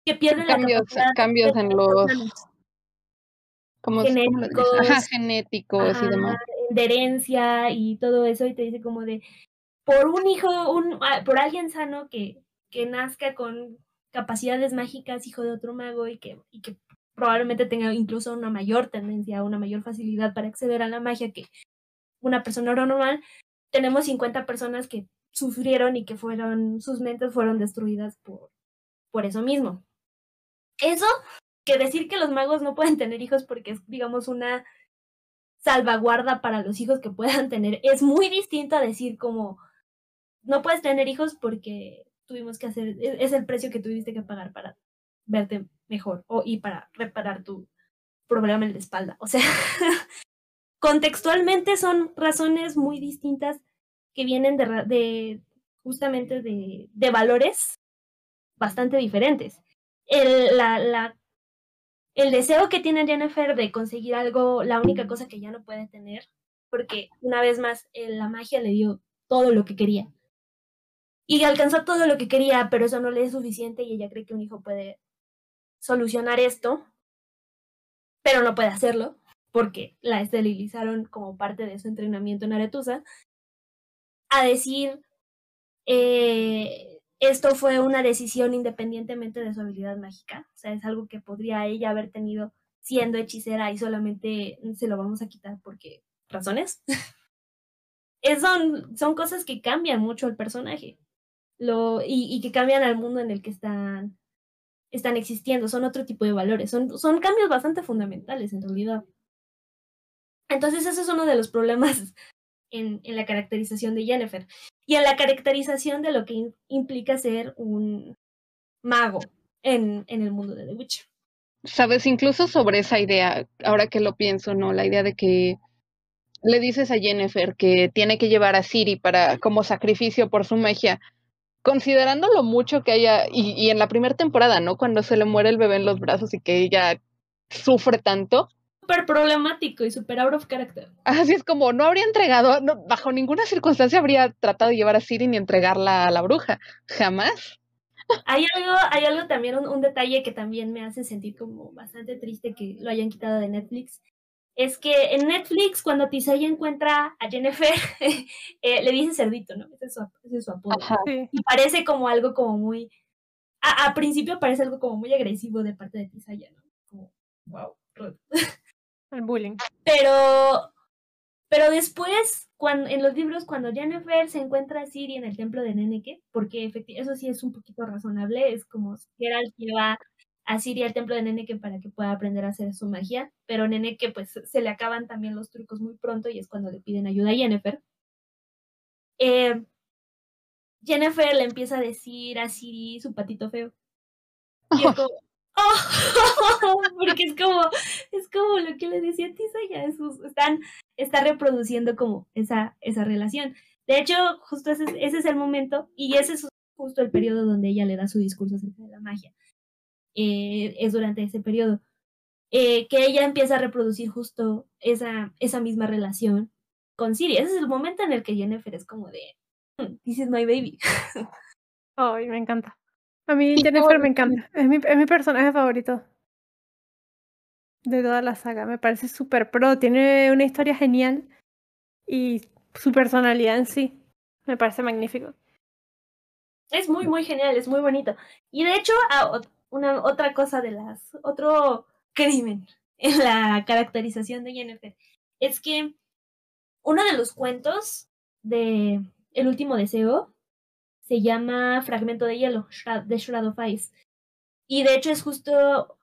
Speaker 1: que pierden
Speaker 3: cambios,
Speaker 1: la capacidad
Speaker 3: cambios en los como
Speaker 1: genéticos,
Speaker 3: Ajá, genéticos y demás.
Speaker 1: de herencia y todo eso, y te dice como de por un hijo, un, ah, por alguien sano que, que nazca con capacidades mágicas, hijo de otro mago, y que, y que probablemente tenga incluso una mayor tendencia, una mayor facilidad para acceder a la magia que una persona normal, tenemos 50 personas que sufrieron y que fueron, sus mentes fueron destruidas por, por eso mismo. Eso, que decir que los magos no pueden tener hijos porque es, digamos, una salvaguarda para los hijos que puedan tener, es muy distinto a decir como, no puedes tener hijos porque tuvimos que hacer, e, es el precio que tuviste que pagar para verte mejor o y para reparar tu problema en la espalda. O sea, contextualmente son razones muy distintas que vienen de, justamente de, valores bastante diferentes. El, el deseo que tiene Jennifer de conseguir algo, la única cosa que ya no puede tener, porque una vez más la magia le dio todo lo que quería. Y alcanzó todo lo que quería, pero eso no le es suficiente y ella cree que un hijo puede solucionar esto, pero no puede hacerlo porque la esterilizaron como parte de su entrenamiento en Aretusa, a decir, eh, esto fue una decisión independientemente de su habilidad mágica, o sea, es algo que podría ella haber tenido siendo hechicera y solamente se lo vamos a quitar porque razones. es, son, cosas que cambian mucho al personaje lo, y, y que cambian al mundo en el que están están existiendo, son otro tipo de valores, son, son cambios bastante fundamentales en realidad. Entonces, eso es uno de los problemas en, en la caracterización de Jennifer y en la caracterización de lo que implica ser un mago en, en el mundo de The Witcher.
Speaker 3: Sabes, incluso sobre esa idea, ahora que lo pienso, ¿no? La idea de que le dices a Jennifer que tiene que llevar a Siri para como sacrificio por su magia, considerando lo mucho que haya, y, y en la primera temporada, ¿no? Cuando se le muere el bebé en los brazos y que ella sufre tanto.
Speaker 1: Súper problemático y súper out of character.
Speaker 3: Así es como, no habría entregado, no, bajo ninguna circunstancia habría tratado de llevar a Siri ni entregarla a la bruja. Jamás.
Speaker 1: Hay algo, hay algo también, un, un detalle que también me hace sentir como bastante triste que lo hayan quitado de Netflix es que en Netflix, cuando Tisaya encuentra a Jennifer, eh, le dice cerdito, ¿no? Ese es su, ese es su apodo. Y parece como algo como muy. A, a, principio parece algo como muy agresivo de parte de Tisaya, ¿no? Como, wow.
Speaker 2: El bullying.
Speaker 1: Pero. Pero después, cuando, en los libros, cuando Jennifer se encuentra a Siri en el templo de Neneke, porque eso sí es un poquito razonable, es como Geralt lleva a Siri al templo de Neneke para que pueda aprender a hacer su magia, pero Neneke pues se le acaban también los trucos muy pronto y es cuando le piden ayuda a Jennifer. Eh, Jennifer le empieza a decir a Siri su patito feo. Y es como, oh, porque es como, es como lo que le decía a Tisa, ya están, está reproduciendo como esa, esa relación. De hecho, justo ese, ese es el momento y ese es justo el periodo donde ella le da su discurso acerca de la magia eh, es durante ese periodo. Eh, que ella empieza a reproducir justo esa, esa misma relación con Siri. Ese es el momento en el que Jennifer es como de, hmm, this is my baby.
Speaker 2: Ay, me encanta. A mí Jennifer me encanta. Es mi, es mi personaje favorito de toda la saga. Me parece súper pro. Tiene una historia genial y su personalidad en sí. Me parece magnífico.
Speaker 1: Es muy, muy genial, es muy bonito. Y de hecho, una otra cosa de las, otro crimen en la caracterización de Jennifer es que uno de los cuentos de El último deseo se llama Fragmento de hielo, de Shroud of Ice. Y de hecho es justo,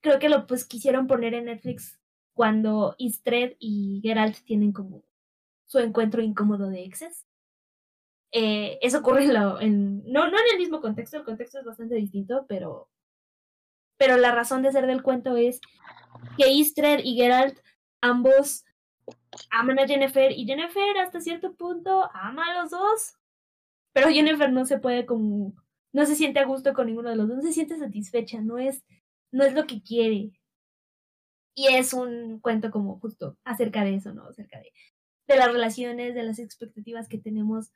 Speaker 1: creo que lo pues quisieron poner en Netflix cuando Istred y Geralt tienen como su encuentro incómodo de exes. Eh, eso ocurre en, no, no en el mismo contexto, el contexto es bastante distinto, pero pero la razón de ser del cuento es que Istred y Geralt ambos aman a Jennifer y Jennifer hasta cierto punto ama a los dos, pero Jennifer no se puede como no se siente a gusto con ninguno de los dos, no se siente satisfecha, no es no es lo que quiere. Y es un cuento como justo acerca de eso, ¿no? Acerca de, de las relaciones, de las expectativas que tenemos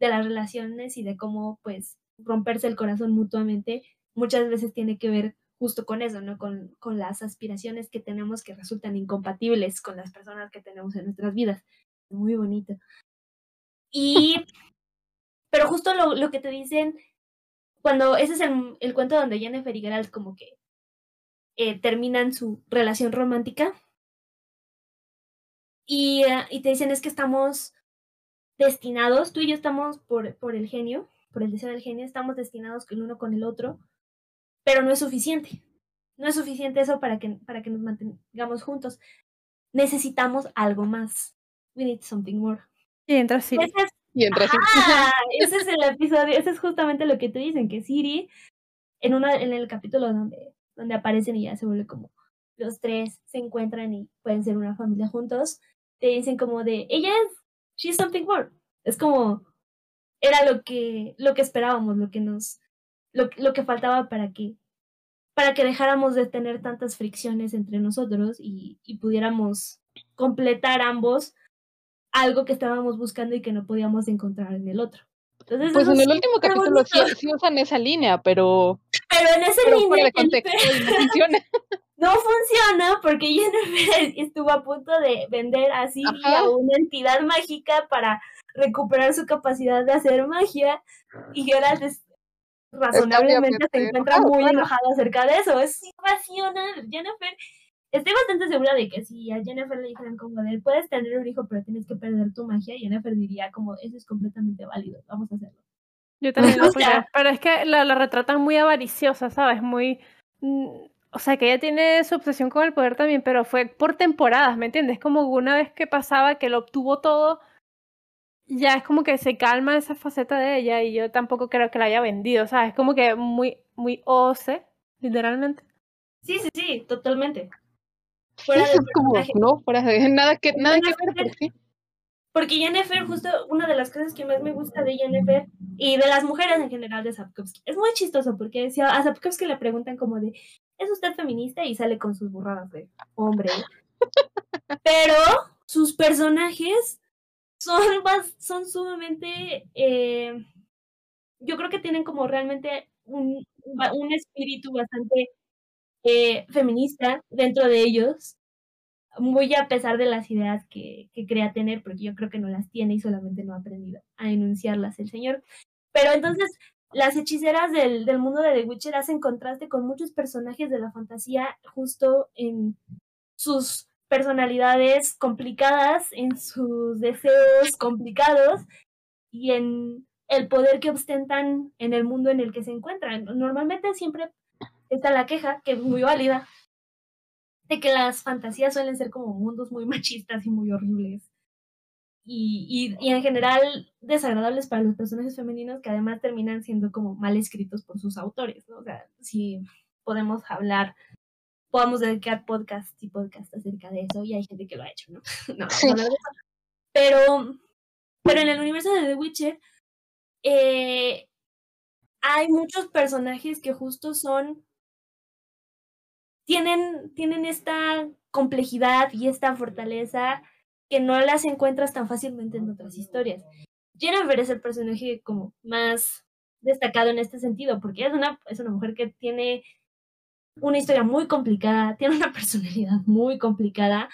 Speaker 1: de las relaciones y de cómo pues romperse el corazón mutuamente muchas veces tiene que ver justo con eso, ¿no? Con, con las aspiraciones que tenemos que resultan incompatibles con las personas que tenemos en nuestras vidas. Muy bonito. Y, pero justo lo, lo que te dicen, cuando ese es el, el cuento donde Jennifer y Geralt como que eh, terminan su relación romántica y, eh, y te dicen es que estamos destinados, tú y yo estamos por, por el genio, por el deseo del genio, estamos destinados el uno con el otro, pero no es suficiente. No es suficiente eso para que, para que nos mantengamos juntos. Necesitamos algo más. We need something more.
Speaker 2: Y entra Siri.
Speaker 1: Ese es,
Speaker 3: Y entra
Speaker 1: ese es el episodio, ese es justamente lo que te dicen, que Siri, en, una, en el capítulo donde, donde aparecen y ya se vuelve como los tres se encuentran y pueden ser una familia juntos, te dicen como de, ella es, she's something more. Es como, era lo que, lo que esperábamos, lo que nos, lo, lo que faltaba para que, para que dejáramos de tener tantas fricciones entre nosotros y, y pudiéramos completar ambos algo que estábamos buscando y que no podíamos encontrar en el otro. Entonces,
Speaker 3: Pues en el último capítulo sí, sí usan esa línea, pero,
Speaker 1: Pero en
Speaker 3: pero
Speaker 1: línea
Speaker 3: contexto no funciona.
Speaker 1: no funciona porque Jennifer estuvo a punto de vender a Siri
Speaker 3: Ajá.
Speaker 1: a una entidad mágica para recuperar su capacidad de hacer magia y Geralt es- razonablemente se encuentra muy enojado acerca de eso. Es irracional. Jennifer, estoy bastante segura de que si a Jennifer le dijeran como de puedes tener un hijo pero tienes que perder tu magia, Jennifer diría como eso es completamente válido, vamos a hacerlo.
Speaker 2: Yo también lo
Speaker 1: sea-.
Speaker 2: Pero es que la, la retratan muy avariciosa, ¿sabes? Muy. mm, O sea, que ella tiene su obsesión con el poder también, pero fue por temporadas, ¿me entiendes? Como una vez que pasaba que lo obtuvo todo, ya es como que se calma esa faceta de ella y yo tampoco creo que la haya vendido, ¿sabes? Es como que muy, muy OC, literalmente.
Speaker 1: Sí, sí, sí, totalmente. Fuera
Speaker 3: es
Speaker 1: del
Speaker 3: como, no, fuera de nada que, nada que ver, pero sí.
Speaker 1: Porque Jennifer, justo una de las cosas que más me gusta de Jennifer y de las mujeres en general de Sapkowski, es muy chistoso porque si a Sapkowski le preguntan como de, ¿es usted feminista? Y sale con sus burradas de hombre. Pero sus personajes son, bas- son sumamente, eh, yo creo que tienen como realmente un, un espíritu bastante eh, feminista dentro de ellos muy a pesar de las ideas que, que crea tener, porque yo creo que no las tiene y solamente no ha aprendido a enunciarlas el señor. Pero entonces, las hechiceras del, del mundo de The Witcher hacen contraste con muchos personajes de la fantasía justo en sus personalidades complicadas, en sus deseos complicados y en el poder que ostentan en el mundo en el que se encuentran. Normalmente siempre está la queja, que es muy válida, de que las fantasías suelen ser como mundos muy machistas y muy horribles. Y, y, en general desagradables para los personajes femeninos que además terminan siendo como mal escritos por sus autores, ¿no? O sea, si podemos hablar, podemos dedicar podcast y podcast acerca de eso y hay gente que lo ha hecho, ¿no? no, no. Pero, pero en el universo de The Witcher eh, hay muchos personajes que justo son tienen, tienen esta complejidad y esta fortaleza que no las encuentras tan fácilmente en otras historias. Jennifer es el personaje como más destacado en este sentido, porque es una, es una mujer que tiene una historia muy complicada, tiene una personalidad muy complicada,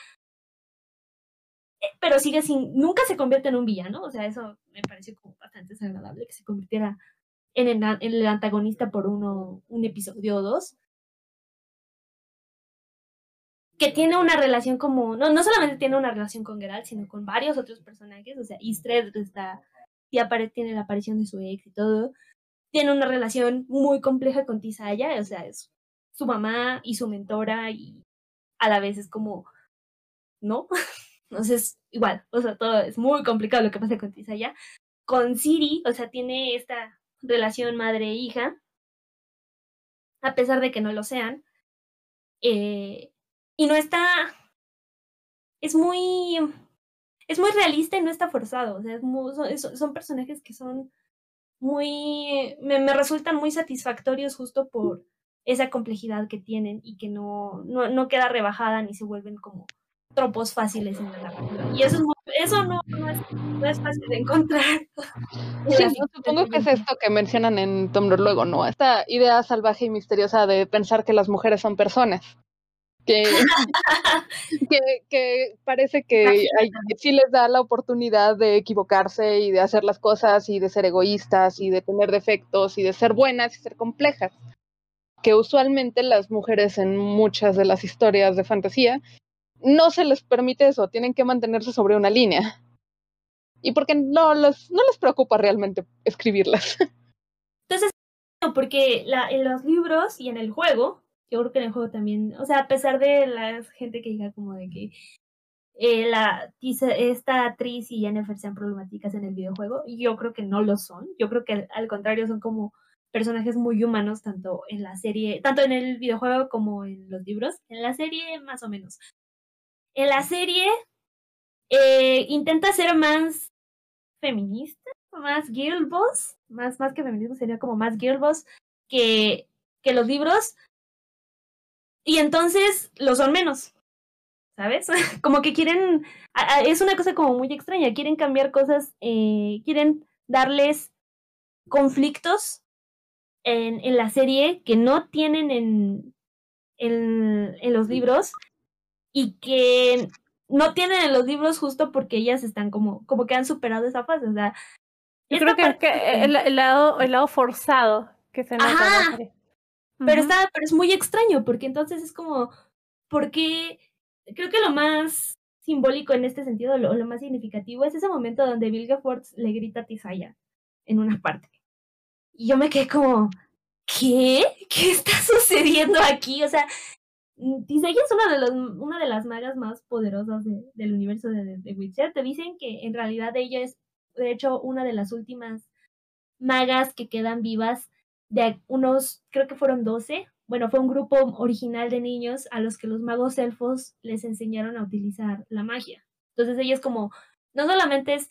Speaker 1: eh, pero sigue sin, nunca se convierte en un villano, o sea, eso me pareció como bastante desagradable que se convirtiera en el, en el antagonista por uno, un episodio o dos que tiene una relación como, no, no solamente tiene una relación con Geralt, sino con varios otros personajes, o sea, Istred está, tiene la aparición de su ex y todo, tiene una relación muy compleja con Tisaya, o sea, es su mamá y su mentora, y a la vez es como, ¿no? Entonces, igual, o sea, todo es muy complicado lo que pasa con Tisaya. Con Siri, o sea, tiene esta relación madre-hija, a pesar de que no lo sean. Eh, y no está es muy es muy realista y no está forzado o sea es muy, son, son, personajes que son muy me, me, resultan muy satisfactorios justo por esa complejidad que tienen y que no, no, no queda rebajada ni se vuelven como tropos fáciles en la narrativa y eso es, eso no, no, es, fácil de encontrar.
Speaker 3: Supongo que es esto que mencionan en Tumblr luego, ¿no? Esta idea salvaje y misteriosa de pensar que las mujeres son personas. Que, que, que, parece que sí les da la oportunidad de equivocarse y de hacer las cosas y de ser egoístas y de tener defectos y de ser buenas y ser complejas. Que usualmente las mujeres en muchas de las historias de fantasía no se les permite eso, tienen que mantenerse sobre una línea. Y porque no, les, no les preocupa realmente escribirlas.
Speaker 1: Entonces, porque la, en los libros y en el juego, yo creo que en el juego también, o sea, a pesar de la gente que diga como de que eh, la, esta actriz y Jennifer sean problemáticas en el videojuego, yo creo que no lo son. Yo creo que al contrario son como personajes muy humanos, tanto en la serie, tanto en el videojuego como en los libros. En la serie, más o menos. En la serie eh, intenta ser más feminista, más girl boss, más, más que feminismo sería como más girl boss que, que los libros. Y entonces lo son menos, ¿sabes? como que quieren, es una cosa como muy extraña, quieren cambiar cosas, eh, quieren darles conflictos en, en la serie que no tienen en, en, en los libros y que no tienen en los libros justo porque ellas están como, como que han superado esa fase. O sea,
Speaker 2: yo creo que el, lado, el lado forzado que se nota.
Speaker 1: Pero está, pero es muy extraño, porque entonces es como, porque creo que lo más simbólico en este sentido, lo, lo más significativo, es ese momento donde Vilgefortz le grita a Tisaya en una parte. Y yo me quedé como, ¿qué? ¿Qué está sucediendo aquí? O sea, Mm, Tisaya es una de, los, una de las magas más poderosas del universo de, de, Witcher. Te dicen que en realidad ella es, de hecho, una de las últimas magas que quedan vivas de unos, creo que fueron 12. Bueno, fue un grupo original de niños a los que los magos elfos les enseñaron a utilizar la magia. Entonces ella es como, no solamente es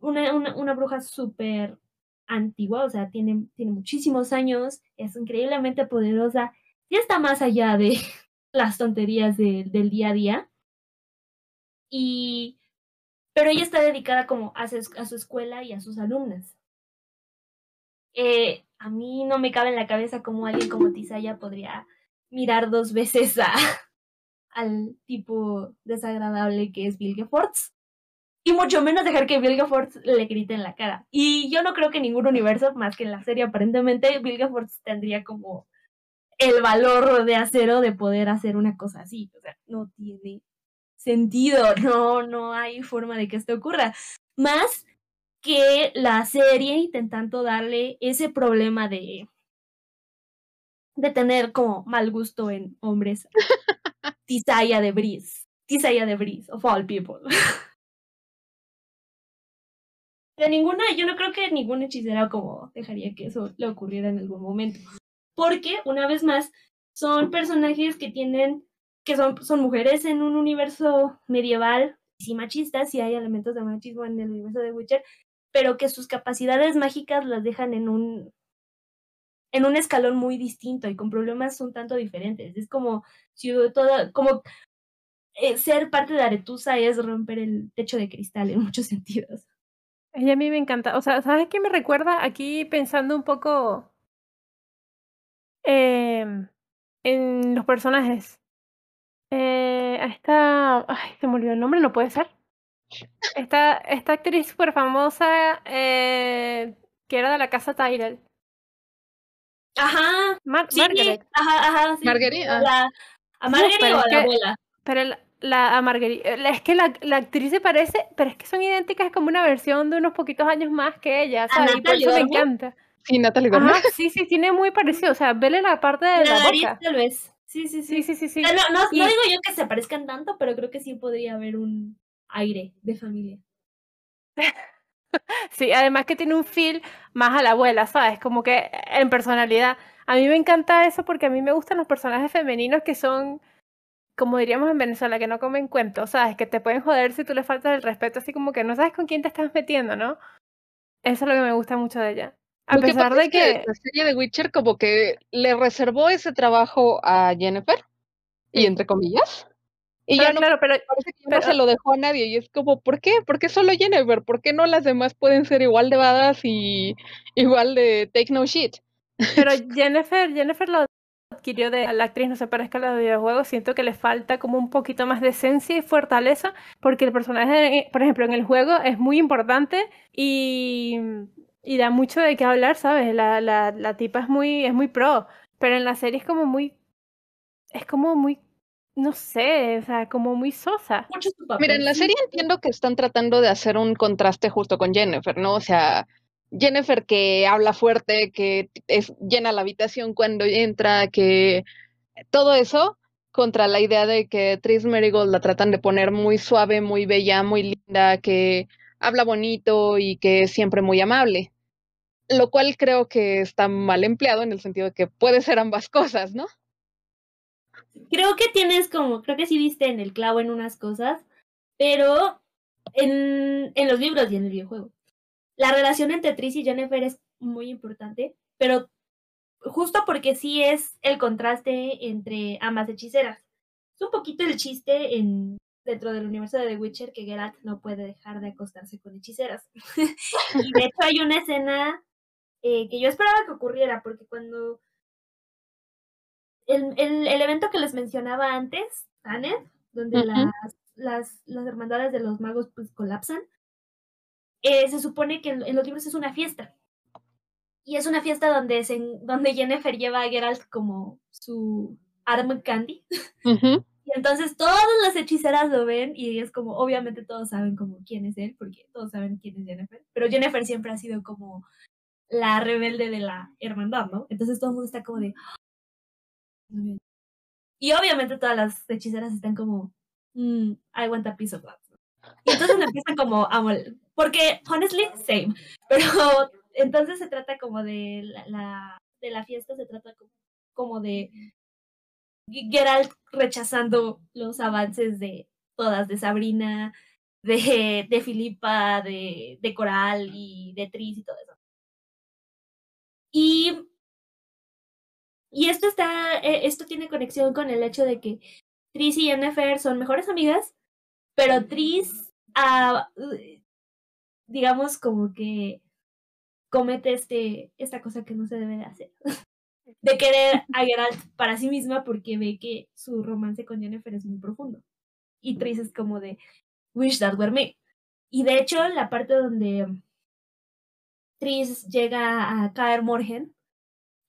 Speaker 1: una, una, una bruja súper antigua, o sea, tiene, tiene muchísimos años, es increíblemente poderosa ya está más allá de las tonterías del día a día. Y, pero ella está dedicada como a su escuela y a sus alumnas. Eh, a mí no me cabe en la cabeza cómo alguien como Tisaya podría mirar dos veces a, al tipo desagradable que es Vilgefortz. Y mucho menos dejar que Vilgefortz le grite en la cara. Y yo no creo que ningún universo, más que en la serie aparentemente, Vilgefortz tendría como el valor de acero de poder hacer una cosa así. O sea, no tiene sentido, no, no hay forma de que esto ocurra. Más que la serie intentando darle ese problema de de tener como mal gusto en hombres. Tisaya de Breeze. Tisaya de Breeze, of all people. De ninguna, yo no creo que ningún hechicero como dejaría que eso le ocurriera en algún momento porque, una vez más, son personajes que tienen, que son, son mujeres en un universo medieval, sí machistas, y hay elementos de machismo en el universo de Witcher, pero que sus capacidades mágicas las dejan en un en un escalón muy distinto y con problemas un tanto diferentes. Es como si toda, como eh, ser parte de Aretusa es romper el techo de cristal en muchos sentidos.
Speaker 2: Y a mí me encanta. O sea, ¿sabes qué me recuerda? Aquí pensando un poco eh, en los personajes. Eh, esta. Ay, se me olvidó el nombre, no puede ser. Esta, esta actriz súper famosa eh, que era de la casa Tyrell.
Speaker 1: Ajá.
Speaker 2: Margaret.
Speaker 1: Ajá, ajá. Sí.
Speaker 3: Marguerite.
Speaker 1: La, a Marguerite o a la abuela.
Speaker 2: Pero la, la, a Marguerite. Es que la, la actriz se parece, pero es que son idénticas, es como una versión de unos poquitos años más que ella, ¿sabes? Y por eso me encanta.
Speaker 3: Sí, Natalie Dormer.
Speaker 2: sí, sí, tiene muy parecido. O sea, vele la parte de la, la boca.
Speaker 1: tal vez. Sí, sí, sí.
Speaker 2: sí, sí, sí,
Speaker 1: No, no, no, digo yo que se parezcan tanto, pero creo que sí podría haber un aire de familia.
Speaker 2: sí, además que tiene un feel más a la abuela, ¿sabes? Como que en personalidad. A mí me encanta eso porque a mí me gustan los personajes femeninos que son, como diríamos en Venezuela, que no comen cuentos, ¿sabes? Que te pueden joder si tú le faltas el respeto, así como que no sabes con quién te estás metiendo, ¿no? Eso es lo que me gusta mucho de ella. A pesar de que...
Speaker 3: La serie de Witcher como que le reservó ese trabajo a Jennifer, y entre comillas, Y
Speaker 2: Pero
Speaker 3: ya no,
Speaker 2: claro, pero
Speaker 3: parece que ya
Speaker 2: pero-
Speaker 3: no se lo dejó a nadie. Y es como, ¿por qué? ¿Por qué solo Jennifer? ¿Por qué no las demás pueden ser igual de badass y igual de take no shit?
Speaker 2: Pero Jennifer, Jennifer lo adquirió de la actriz, no se parezca a la de videojuegos, siento que le falta como un poquito más de esencia y fortaleza, porque el personaje, eh, por ejemplo, en el juego es muy importante y, y da mucho de qué hablar, ¿sabes? La, la, la tipa es muy, es muy pro, pero en la serie es como muy, es como muy, no sé, o sea, como muy sosa.
Speaker 3: Mira, en la serie entiendo que están tratando de hacer un contraste justo con Jennifer, ¿no? O sea, Jennifer que habla fuerte, que es, llena la habitación cuando entra, que todo eso contra la idea de que Tris Merigold la tratan de poner muy suave, muy bella, muy linda, que habla bonito y que es siempre muy amable. Lo cual creo que está mal empleado en el sentido de que puede ser ambas cosas, ¿no?
Speaker 1: Creo que tienes como, creo que sí viste en el clavo en unas cosas, pero en, en los libros y en el videojuego. La relación entre Tris y Jennifer es muy importante, pero justo porque sí es el contraste entre ambas hechiceras. Es un poquito el chiste en dentro del universo de The Witcher que Geralt no puede dejar de acostarse con hechiceras. y de hecho hay una escena eh, que yo esperaba que ocurriera, porque cuando el, el, el evento que les mencionaba antes, Tanner, donde las, las, las hermandades de los magos pues colapsan, eh, se supone que en, en los libros es una fiesta. Y es una fiesta donde, se, donde Jennifer lleva a Geralt como su arm candy. Y entonces todas las hechiceras lo ven y es como, obviamente todos saben como quién es él, porque todos saben quién es Jennifer. Pero Jennifer siempre ha sido como la rebelde de la hermandad, ¿no? Entonces todo el mundo está como de... "Ah, Y obviamente todas las hechiceras están como, "Mm, I want a piece of that. Y entonces empiezan como a Porque, honestly, same. Pero entonces se trata como de la, la- de la fiesta, se trata como, como de Geralt rechazando los avances de todas, de Sabrina, de, de Filipa, de, de Coral y de Tris y todo eso. Y, y esto está, eh, esto tiene conexión con el hecho de que Tris y Yennefer son mejores amigas, pero Tris, ah, digamos como que comete este, esta cosa que no se debe de hacer. de querer a Geralt para sí misma porque ve que su romance con Jennifer es muy profundo. Y Tris es como de, wish that were me. Y de hecho, la parte donde Tris llega a caer Morgen,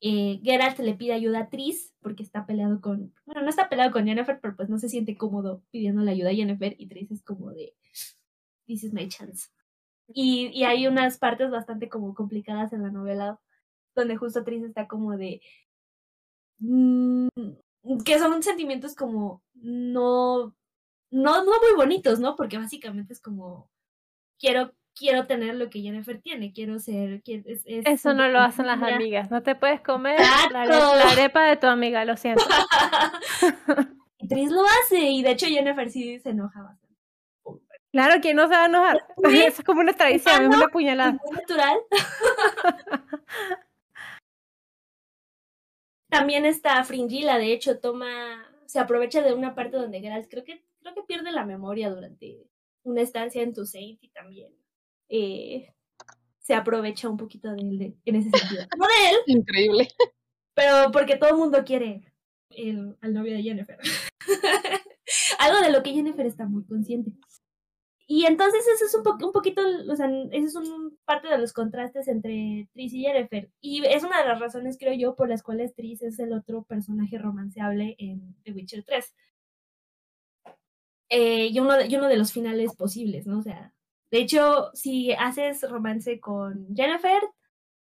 Speaker 1: eh, Geralt le pide ayuda a Tris porque está peleado con, bueno, no está peleado con Jennifer, pero pues no se siente cómodo pidiendo la ayuda a Jennifer y Tris es como de, this is my chance. Y, y hay unas partes bastante como complicadas en la novela donde justo Tris está como de mm, que son sentimientos como no no no muy bonitos, ¿no? Porque básicamente es como quiero quiero tener lo que Jennifer tiene, quiero ser quiero, es, es
Speaker 2: Eso no lo hacen las amigas. No te puedes comer la, la arepa de tu amiga, lo siento.
Speaker 1: y Tris lo hace y de hecho Jennifer sí se enoja bastante.
Speaker 2: Claro, ¿quién no se va a enojar?
Speaker 1: Sí.
Speaker 2: Eso es como una tradición, es una puñalada.
Speaker 1: Muy natural. También está Fringilla, de hecho, toma, se aprovecha de una parte donde Geralt creo que, creo que pierde la memoria durante una estancia en Toussaint y también eh, se aprovecha un poquito de él de- en ese sentido. No de él,
Speaker 3: Increíble.
Speaker 1: pero porque todo el mundo quiere el, al novio de Jennifer. Algo de lo que Jennifer está muy consciente. Y entonces eso es un, po un poquito, o sea, eso es un, parte de los contrastes entre Tris y Jennifer. Y es una de las razones, creo yo, por las cuales Tris es el otro personaje romanceable en The Witcher 3. Eh, y, uno de, y uno de los finales posibles, ¿no? O sea, de hecho, si haces romance con Jennifer,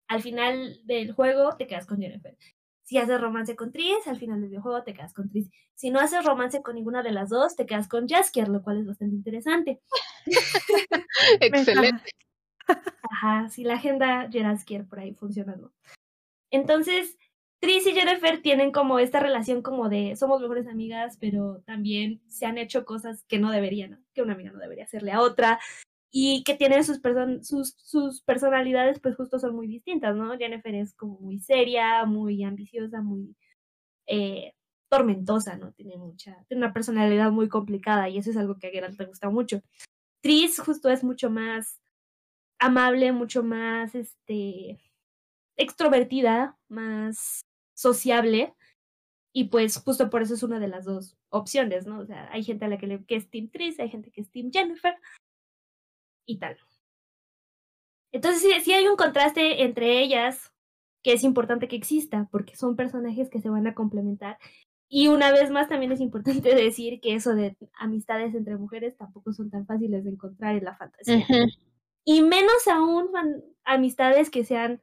Speaker 1: al final del juego te quedas con Jennifer. Si haces romance con Tris, al final del videojuego te quedas con Tris. Si no haces romance con ninguna de las dos, te quedas con Jaskier, lo cual es bastante interesante.
Speaker 3: Excelente.
Speaker 1: Ajá, si la agenda Jeraskier por ahí funcionando. Entonces, Tris y Jennifer tienen como esta relación como de somos mejores amigas, pero también se han hecho cosas que no deberían, ¿no? que una amiga no debería hacerle a otra, y que tienen sus, person sus, sus personalidades, pues justo son muy distintas, ¿no? Jennifer es como muy seria, muy ambiciosa, muy... Eh, tormentosa, ¿no? Tiene mucha, tiene una personalidad muy complicada y eso es algo que a Geralt le gusta mucho. Tris justo es mucho más amable, mucho más, este, extrovertida, más sociable y pues justo por eso es una de las dos opciones, ¿no? O sea, hay gente a la que le que es Team Tris, hay gente que es Team Jennifer y tal. Entonces sí, sí hay un contraste entre ellas que es importante que exista, porque son personajes que se van a complementar. Y una vez más también es importante decir que eso de amistades entre mujeres tampoco son tan fáciles de encontrar en la fantasía. Y menos aún amistades que sean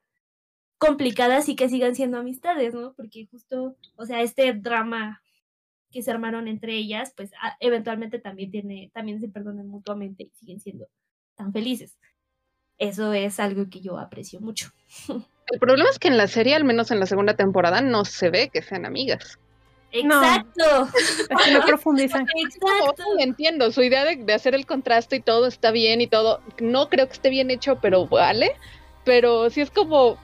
Speaker 1: complicadas y que sigan siendo amistades, ¿no? Porque justo, o sea, este drama que se armaron entre ellas, pues eventualmente también tiene, también se perdonan mutuamente y siguen siendo tan felices. Eso es algo que yo aprecio mucho.
Speaker 3: El problema es que en la serie, al menos en la segunda temporada, no se ve que sean amigas.
Speaker 1: Exacto.
Speaker 2: Es que no profundizan.
Speaker 1: Exacto.
Speaker 3: No, entiendo, su idea de, de, hacer el contraste y todo está bien y todo. No creo que esté bien hecho, pero vale. Pero sí es como,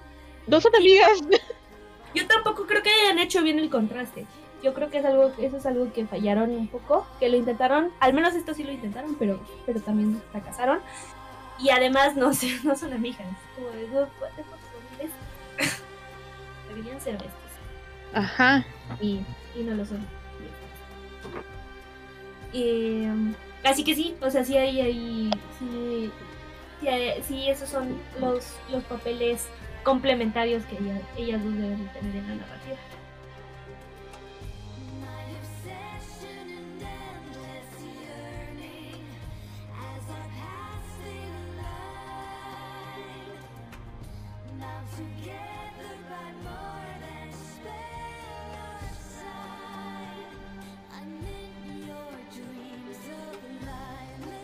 Speaker 3: no son amigas.
Speaker 1: Yo tampoco creo que hayan hecho bien el contraste. Yo creo que es algo, eso es algo que fallaron un poco, que lo intentaron, al menos esto sí lo intentaron, pero, pero también fracasaron. Y además no, no son amigas. Como de dos, Deberían ser bestias.
Speaker 3: Ajá.
Speaker 1: Y, y no lo son. Y, así que sí, o sea, sí hay ahí, sí, sí, sí, esos son los, los papeles complementarios que ella, ellas dos deben tener en la narrativa.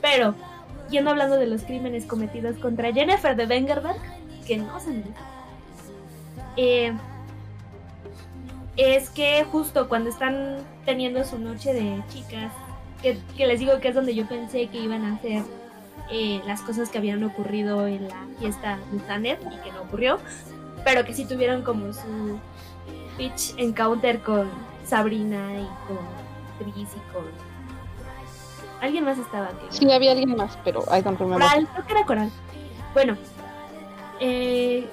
Speaker 1: Pero, yendo hablando de los crímenes cometidos contra Jennifer de Wengerberg, que no se me eh, es que justo cuando están teniendo su noche de chicas, que, les digo que es donde yo pensé que iban a hacer eh, las cosas que habían ocurrido en la fiesta de Tanner y que no ocurrió, pero que sí tuvieron como su pitch encounter con Sabrina y con Tris y con alguien más estaba aquí.
Speaker 3: Sí, había alguien más, pero I don't remember.
Speaker 1: Coral, creo que era Coral. Bueno, eh,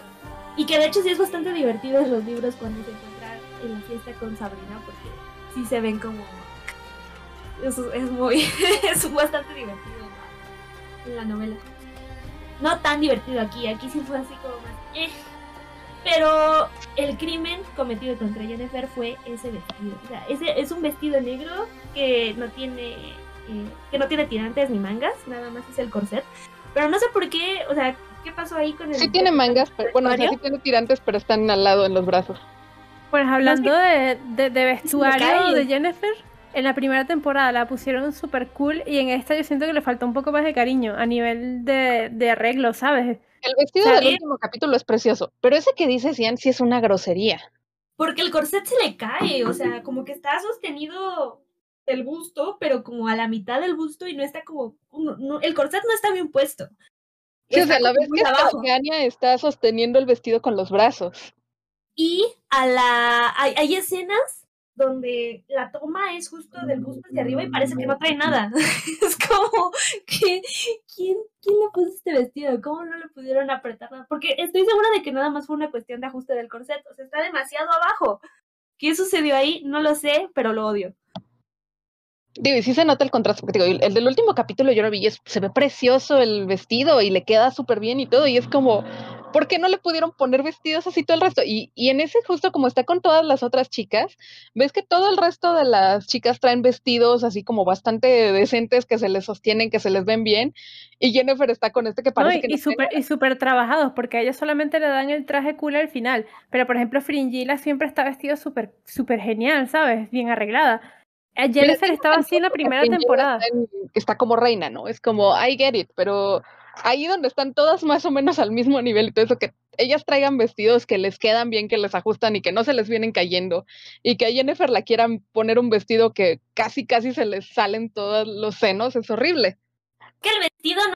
Speaker 1: y que de hecho sí es bastante divertido en los libros cuando se encuentran en la fiesta con Sabrina, porque sí se ven como. Eso es muy. es bastante divertido en la novela. No tan divertido aquí, aquí sí fue así como más. Eh. Pero el crimen cometido contra Jennifer fue ese vestido. O sea, ese es un vestido negro que no tiene. Eh, que no tiene tirantes ni mangas, nada más es el corset. Pero no sé por qué, o sea, ¿Qué pasó ahí con el.?
Speaker 3: Sí tiene mangas, pero, bueno, sí tiene tirantes, pero están al lado en los brazos.
Speaker 2: Pues hablando de, de, vestuario de Jennifer, en la primera temporada la pusieron súper cool y en esta yo siento que le falta un poco más de cariño a nivel de, de arreglo, ¿sabes?
Speaker 3: El vestido del último capítulo es precioso, pero ese que dice Cian sí es una grosería.
Speaker 1: Porque el corset se le cae, o sea, como que está sostenido el busto, pero como a la mitad del busto y no está como... el corset no está bien puesto.
Speaker 3: Sí, o sea, la vez que Gania está sosteniendo el vestido con los brazos.
Speaker 1: Y a la hay, hay, escenas donde la toma es justo del busto hacia arriba y parece que no trae nada. es como, ¿quién, ¿quién le puso este vestido? ¿Cómo no le pudieron apretar nada? Porque estoy segura de que nada más fue una cuestión de ajuste del corset. O sea, está demasiado abajo. ¿Qué sucedió ahí? No lo sé, pero lo odio.
Speaker 3: Digo, y sí se nota el contraste, porque digo, el del último capítulo yo lo vi, se ve precioso el vestido y le queda súper bien y todo, y es como, ¿por qué no le pudieron poner vestidos así todo el resto? Y, y en ese justo como está con todas las otras chicas, ves que todo el resto de las chicas traen vestidos así como bastante decentes que se les sostienen, que se les ven bien, y Jennifer está con este que parece que...
Speaker 2: Y súper y super trabajados, porque a ella solamente le dan el traje cool al final, pero por ejemplo Fringilla siempre está vestido súper súper genial, ¿sabes? Bien arreglada. Jennifer estaba así en la primera temporada.
Speaker 3: Está, como reina, ¿no? Es como, I get it, pero ahí donde están todas más o menos al mismo nivel y todo eso, que ellas traigan vestidos que les quedan bien, que les ajustan y que no se les vienen cayendo, y que a Jennifer la quieran poner un vestido que casi, casi se les salen todos los senos, es horrible.
Speaker 1: Que el vestido no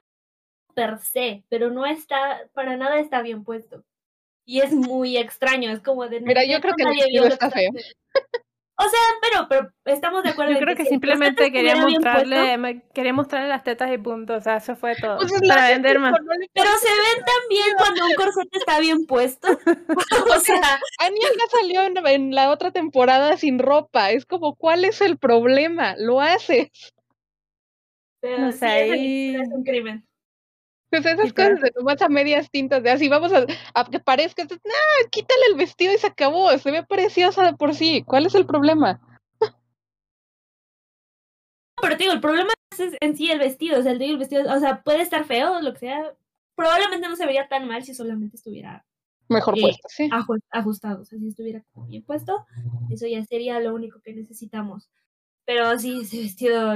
Speaker 1: per se, pero no está, para nada está bien puesto. Y es muy extraño, es como de...
Speaker 3: Mira, yo creo que el vestido está feo.
Speaker 1: O sea, pero, pero estamos de acuerdo.
Speaker 2: Yo
Speaker 1: en
Speaker 2: creo que, simplemente quería mostrarle, quería mostrarle las tetas y punto. O sea, eso fue todo.
Speaker 3: Pues es
Speaker 2: para vender más.
Speaker 1: Pero se ven tan bien cuando un corsete está bien puesto. o sea,
Speaker 3: Anya ya salió en, en la otra temporada sin ropa. Es como, ¿cuál es el problema? Lo haces.
Speaker 1: pero
Speaker 2: No
Speaker 1: sí,
Speaker 2: sé,
Speaker 1: esa
Speaker 2: ahí-
Speaker 1: es un crimen.
Speaker 3: Pues esas
Speaker 2: Sí,
Speaker 3: cosas de nomás a medias tintas, de así vamos a, a que parezca, nah, quítale el vestido y se acabó, se ve preciosa de por sí. ¿Cuál es el problema?
Speaker 1: Pero te digo, el problema es en sí el vestido. O sea, el, el vestido, o sea, puede estar feo, lo que sea. Probablemente no se vería tan mal si solamente estuviera
Speaker 3: Mejor
Speaker 1: Eh,
Speaker 3: puesto, sí.
Speaker 1: ajustado. O sea, si estuviera bien puesto, eso ya sería lo único que necesitamos. Pero sí, ese vestido.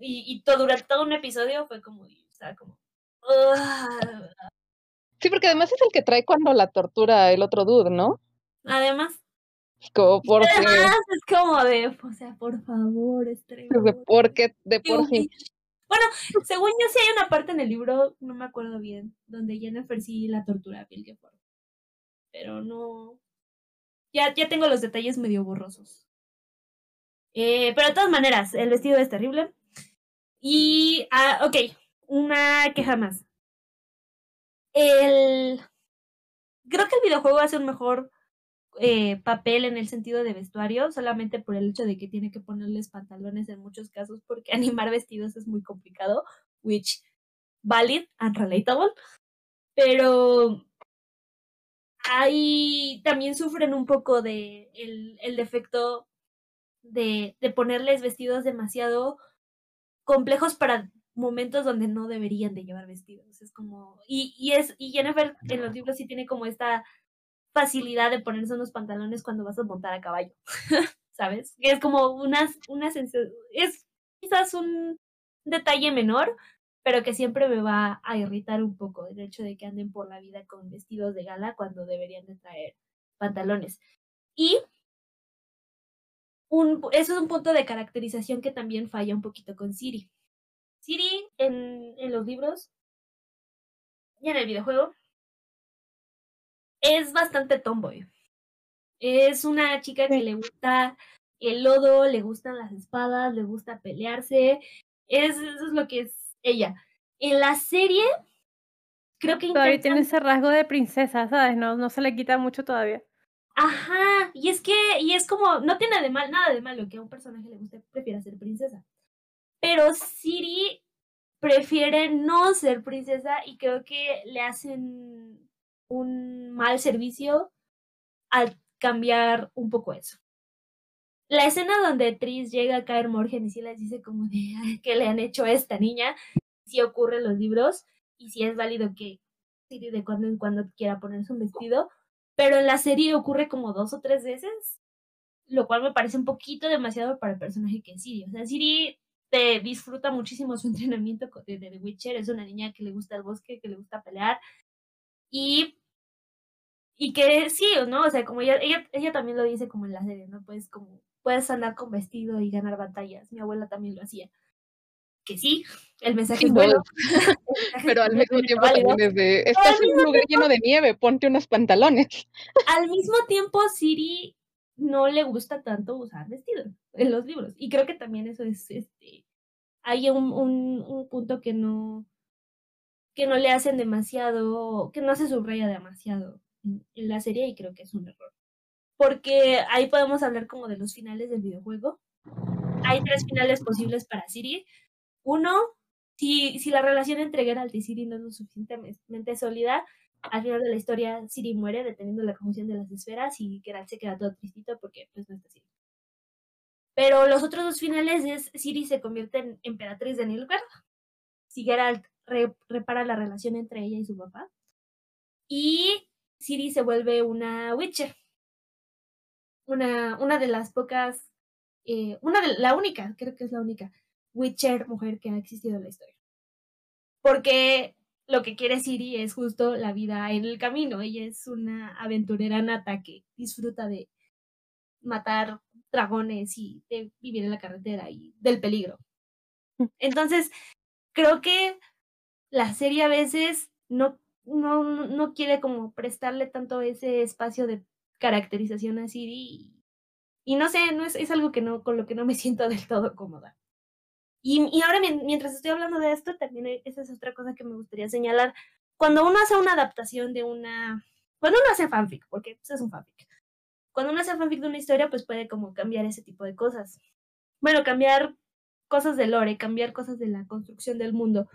Speaker 1: Y, y todo, durante todo un episodio fue como. Estaba como.
Speaker 3: Sí, porque además es el que trae cuando la tortura el otro dude, ¿no?
Speaker 1: Además,
Speaker 3: como porque,
Speaker 1: además es como de. O sea, por favor,
Speaker 3: de
Speaker 1: Estrella.
Speaker 3: porque, de por sí.
Speaker 1: Bueno, según yo sí hay una parte en el libro, no me acuerdo bien, donde Jennifer sí la tortura a Bill. Pero no. Ya, ya tengo los detalles medio borrosos. Eh, pero de todas maneras, el vestido es terrible. Y, ah, ok, una queja más. El. Creo que el videojuego hace un mejor eh, papel en el sentido de vestuario, solamente por el hecho de que tiene que ponerles pantalones en muchos casos, porque animar vestidos es muy complicado, which valid and relatable. Pero ahí también sufren un poco de el, el defecto de, de ponerles vestidos demasiado complejos para momentos donde no deberían de llevar vestidos. Es como. Y, y es, y Jennifer en los libros sí tiene como esta facilidad de ponerse unos pantalones cuando vas a montar a caballo. ¿Sabes? Que es como unas, una sensa- es quizás un detalle menor, pero que siempre me va a irritar un poco el hecho de que anden por la vida con vestidos de gala cuando deberían de traer pantalones. Y un, eso es un punto de caracterización que también falla un poquito con Siri. Siri en, en los libros y en el videojuego es bastante tomboy. Es una chica que le gusta el lodo, le gustan las espadas, le gusta pelearse. Es, eso es lo que es ella. En la serie, creo que
Speaker 2: Todavía
Speaker 1: intentan-
Speaker 2: tiene ese rasgo de princesa, ¿sabes? No, no se le quita mucho todavía.
Speaker 1: Ajá, y es que, y es como, no tiene de mal, nada de malo que a un personaje le guste, prefiera ser princesa. Pero Siri prefiere no ser princesa y creo que le hacen un mal servicio al cambiar un poco eso. La escena donde Tris llega a caer Morgan y sí les dice como de "Ay, ¿qué le han hecho a esta niña? Si ocurre en los libros y si es válido que Siri de cuando en cuando quiera ponerse un vestido, pero en la serie ocurre como dos o tres veces, lo cual me parece un poquito demasiado para el personaje que es Siri. O sea, Siri disfruta muchísimo su entrenamiento de, de The Witcher, es una niña que le gusta el bosque, que le gusta pelear y y que sí, ¿no? O sea, como ella, ella, ella también lo dice como en la serie, ¿no? Pues como puedes andar con vestido y ganar batallas. Mi abuela también lo hacía. Que sí, el mensaje es
Speaker 3: no,
Speaker 1: bueno.
Speaker 3: Pero al mismo tiempo también es de, estás en un lugar lleno de nieve, ponte unos pantalones.
Speaker 1: al mismo tiempo Siri no le gusta tanto usar vestido en los libros y creo que también eso es este hay un, un, un punto que no que no le hacen demasiado que no se subraya demasiado en, la serie y creo que es un error. Porque ahí podemos hablar como de los finales del videojuego. Hay tres finales posibles para Siri. Uno si, si la relación entre Geralt y Siri no es lo suficientemente sólida al final de la historia Siri muere deteniendo la conjunción de las esferas y Geralt se queda todo tristito porque pues no está Siri. Pero los otros dos finales es Siri se convierte en emperatriz de Nilfgaard, si Geralt re- repara la relación entre ella y su papá, y Siri se vuelve una Witcher. Una, una de las pocas, eh, una de la única, creo que es la única Witcher mujer que ha existido en la historia. Porque lo que quiere Siri es justo la vida en el camino. Ella es una aventurera nata que disfruta de matar dragones y de vivir en la carretera y del peligro. Entonces, creo que la serie a veces no, no, no quiere como prestarle tanto ese espacio de caracterización a Siri y, Y no sé, no es, es algo que no, con lo que no me siento del todo cómoda. Y, y ahora, mientras estoy hablando de esto, también esa es otra cosa que me gustaría señalar. Cuando uno hace una adaptación de una... Cuando uno hace fanfic, porque eso pues, es un fanfic. Cuando uno hace fanfic de una historia, pues puede como cambiar ese tipo de cosas. Bueno, cambiar cosas de lore, cambiar cosas de la construcción del mundo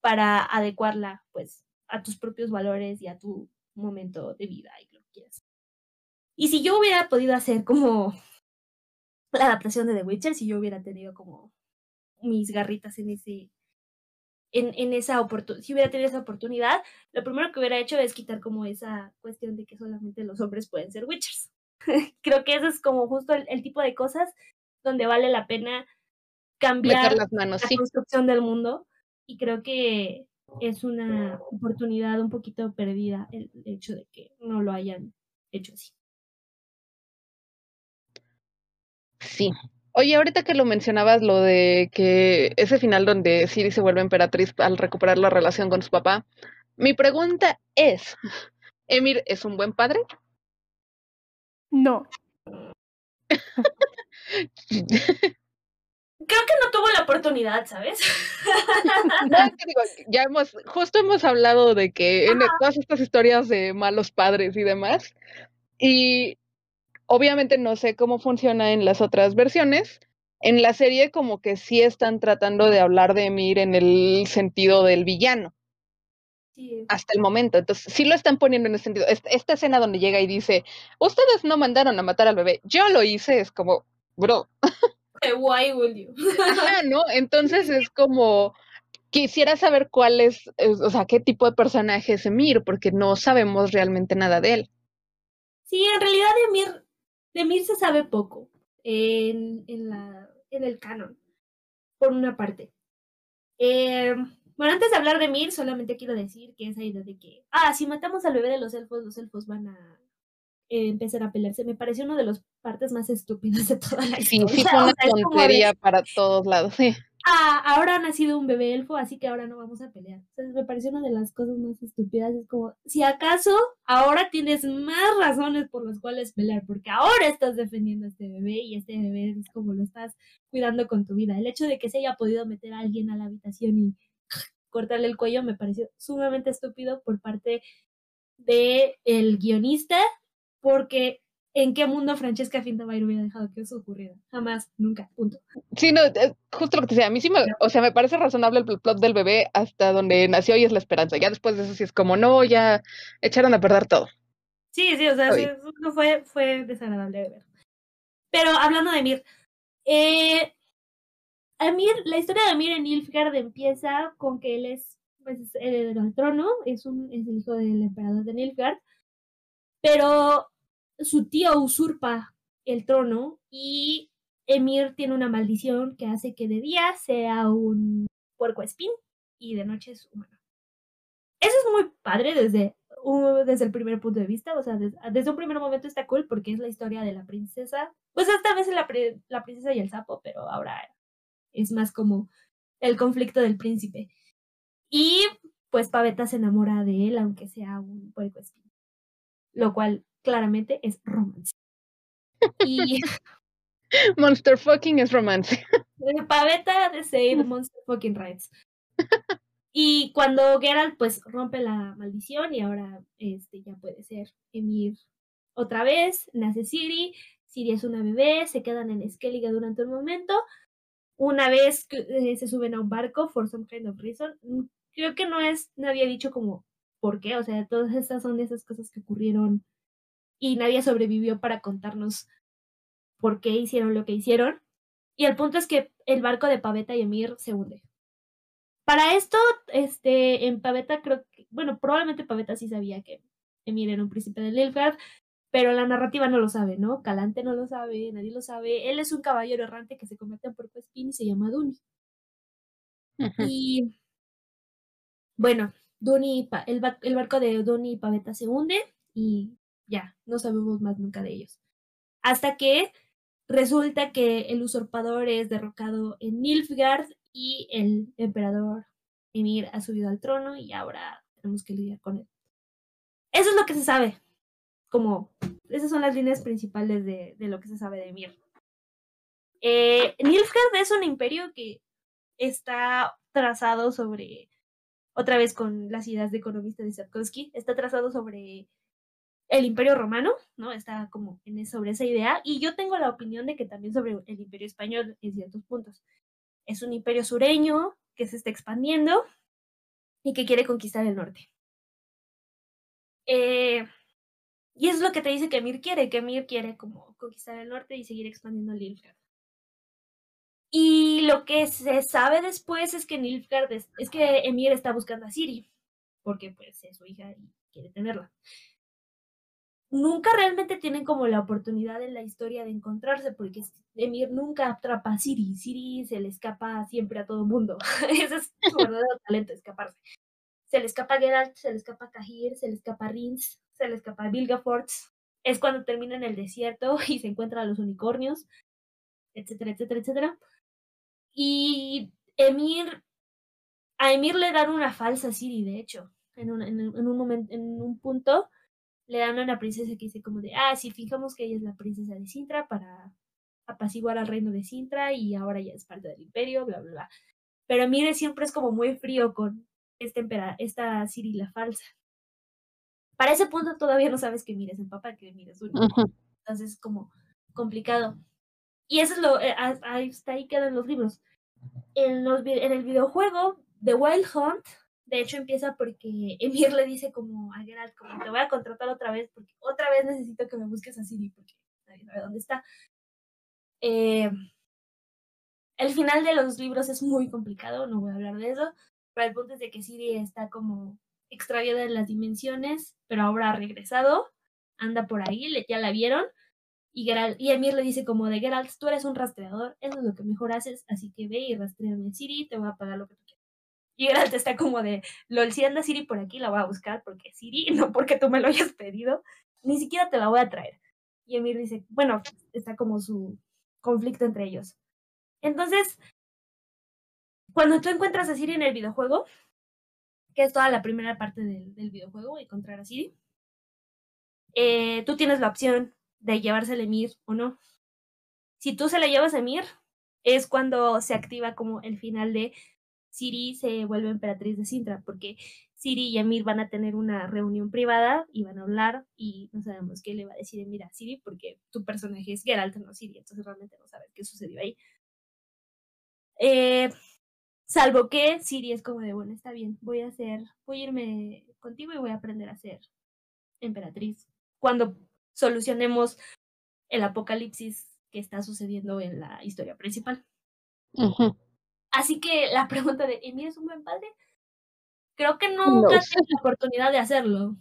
Speaker 1: para adecuarla, pues, a tus propios valores y a tu momento de vida y lo que quieras. Y si yo hubiera podido hacer como la adaptación de The Witcher, si yo hubiera tenido como mis garritas en ese en, esa oportunidad, si hubiera tenido esa oportunidad, lo primero que hubiera hecho es quitar como esa cuestión de que solamente los hombres pueden ser witchers. Creo que eso es como justo el, tipo de cosas donde vale la pena cambiar
Speaker 3: las manos,
Speaker 1: la construcción del mundo y creo que es una oportunidad un poquito perdida el hecho de que no lo hayan hecho así.
Speaker 3: Sí, Oye, ahorita que lo mencionabas, lo de que ese final donde Siri se vuelve emperatriz al recuperar la relación con su papá, mi pregunta es, ¿Emir es un buen padre?
Speaker 2: No.
Speaker 1: Creo que no tuvo la oportunidad, ¿sabes?
Speaker 3: ya hemos, justo hemos hablado de que en todas estas historias de malos padres y demás, y Obviamente no sé cómo funciona en las otras versiones. En la serie como que sí están tratando de hablar de Emir en el sentido del villano. Hasta el momento. Entonces, sí lo están poniendo en ese sentido. Esta escena donde llega y dice, ustedes no mandaron a matar al bebé, yo lo hice, es como, bro.
Speaker 1: Why would you?
Speaker 3: ¿no? Entonces es como, quisiera saber cuál es, o sea, qué tipo de personaje es Emir, porque no sabemos realmente nada de él.
Speaker 1: Sí, en realidad Emir de Mir se sabe poco en, en, la, en el canon, por una parte. Eh, bueno, antes de hablar de Mir, solamente quiero decir que esa idea de que, ah, si matamos al bebé de los elfos, los elfos van a eh, empezar a pelearse, me pareció una de las partes más estúpidas de toda la historia.
Speaker 3: Sí, sí, fue una tontería para todos lados, sí
Speaker 1: ah, ahora ha nacido un bebé elfo, así que ahora no vamos a pelear. Entonces me pareció una de las cosas más estúpidas. Es como, si acaso ahora tienes más razones por las cuales pelear, porque ahora estás defendiendo a este bebé y este bebé es como lo estás cuidando con tu vida. El hecho de que se haya podido meter a alguien a la habitación y cortarle el cuello me pareció sumamente estúpido por parte de el guionista, porque ¿en qué mundo Francesca Fintabair hubiera dejado que eso ocurriera? Jamás, nunca, punto.
Speaker 3: Sí, no, justo lo que te decía, a mí sí me, o sea, me parece razonable el plot del bebé hasta donde nació y es la esperanza. Ya después de eso sí es como, no, ya echaron a perder todo.
Speaker 1: Sí, sí, o sea, no fue, fue desagradable de ver. Pero hablando de Mir, eh, Amir, la historia de Amir en Nilfgaard empieza con que él es pues, heredero al trono, es, un, el hijo del emperador de Nilfgaard, pero su tío usurpa el trono y Emir tiene una maldición que hace que de día sea un puerco espín y de noche es humano. Eso es muy padre desde, desde el primer punto de vista, o sea, desde, un primer momento está cool porque es la historia de la princesa, pues esta vez es la, la princesa y el sapo, pero ahora es más como el conflicto del príncipe. Y pues Paveta se enamora de él, aunque sea un puerco. Lo cual claramente es romance. Y
Speaker 3: Monster fucking es romance.
Speaker 1: Paveta de Save Monster fucking Rights. Y cuando Geralt pues rompe la maldición y ahora este ya puede ser Emir otra vez, nace Siri, Siri es una bebé, se quedan en Skellige durante un momento. Una vez que eh, se suben a un barco for some kind of reason, mm, creo que no es, no había dicho como por qué, o sea, todas estas son esas cosas que ocurrieron y nadie sobrevivió para contarnos por qué hicieron lo que hicieron. Y el punto es que el barco de Paveta y Emir se hunde. Para esto, este, en Paveta creo que, bueno, probablemente Paveta sí sabía que Emir era un príncipe de Nilfgaard, pero la narrativa no lo sabe, ¿no? Calante no lo sabe, nadie lo sabe. Él es un caballero errante que se convierte en puerco espín y se llama Duni. Y bueno, Duni, el, el barco de Duni y Paveta se hunde y ya, no sabemos más nunca de ellos. Hasta que resulta que el usurpador es derrocado en Nilfgaard y el emperador Emir ha subido al trono y ahora tenemos que lidiar con él. Eso es lo que se sabe. Como, esas son las líneas principales de, de lo que se sabe de Mir. Eh, Nilfgaard es un imperio que está trazado sobre, otra vez con las ideas de economista de Sapkowski, está trazado sobre el imperio romano, ¿no? Está como sobre esa idea, y yo tengo la opinión de que también sobre el imperio español en ciertos puntos. Es un imperio sureño que se está expandiendo y que quiere conquistar el norte. Eh, y eso es lo que te dice que Emir quiere, que Emir quiere como conquistar el norte y seguir expandiendo Nilfgaard. Y lo que se sabe después es que Nilfgaard es, que Emir está buscando a Siri, porque pues es su hija y quiere tenerla. Nunca realmente tienen como la oportunidad en la historia de encontrarse, porque Emir nunca atrapa a Siri. Siri se le escapa siempre a todo mundo. Ese es su verdadero talento, escaparse. Se le escapa a Geralt, se le escapa a Cahir, se le escapa a Rins, se le escapa a Vilgafort. Es cuando termina en el desierto y se encuentra a los unicornios, etcétera, etcétera, etcétera. Y Emir, a Emir le dan una falsa Siri, de hecho, en un, en, un momento, en un punto le dan a una princesa que dice como de, ah, sí, fijamos que ella es la princesa de Sintra para apaciguar al reino de Sintra y ahora ya es parte del imperio, bla, bla, bla. Pero Emir siempre es como muy frío con este esta Siri la falsa. Para ese punto todavía no sabes que mires el papá, que mires uno. Entonces es como complicado. Y eso es lo, eh, hasta ahí quedan los libros. En, los, en el videojuego, The Wild Hunt, de hecho empieza porque Emir le dice como a Geralt, como te voy a contratar otra vez, porque otra vez necesito que me busques a Siri, porque nadie sabe dónde está. Eh, el final de los libros es muy complicado, no voy a hablar de eso, pero el punto es de que Siri está como extraviada en las dimensiones, pero ahora ha regresado, anda por ahí, ya la vieron, y, Geralt, y Emir le dice como de Geralt, tú eres un rastreador, eso es lo que mejor haces, así que ve y rastreame Siri, te voy a pagar lo que tú quieras. Y Geralt está como de, lol, si anda Siri por aquí, la voy a buscar porque Siri, no porque tú me lo hayas pedido, ni siquiera te la voy a traer. Y Emir dice, bueno, está como su conflicto entre ellos. Entonces, cuando tú encuentras a Siri en el videojuego, que es toda la primera parte del, del videojuego, encontrar a Siri, eh, tú tienes la opción de llevarse el Emir o no. Si tú se la llevas a Emir, es cuando se activa como el final de Siri se vuelve emperatriz de Sintra, porque Siri y Emir van a tener una reunión privada y van a hablar y no sabemos qué le va a decir Emir a Siri porque tu personaje es Geralt, no Siri, entonces realmente no sabes qué sucedió ahí. Eh, salvo que Siri es como de, bueno, está bien, voy a hacer, voy a irme contigo y voy a aprender a ser emperatriz. Cuando solucionemos el apocalipsis que está sucediendo en la historia principal. Así que la pregunta de, ¿Emir es un buen padre? Creo que nunca tiene la oportunidad de hacerlo.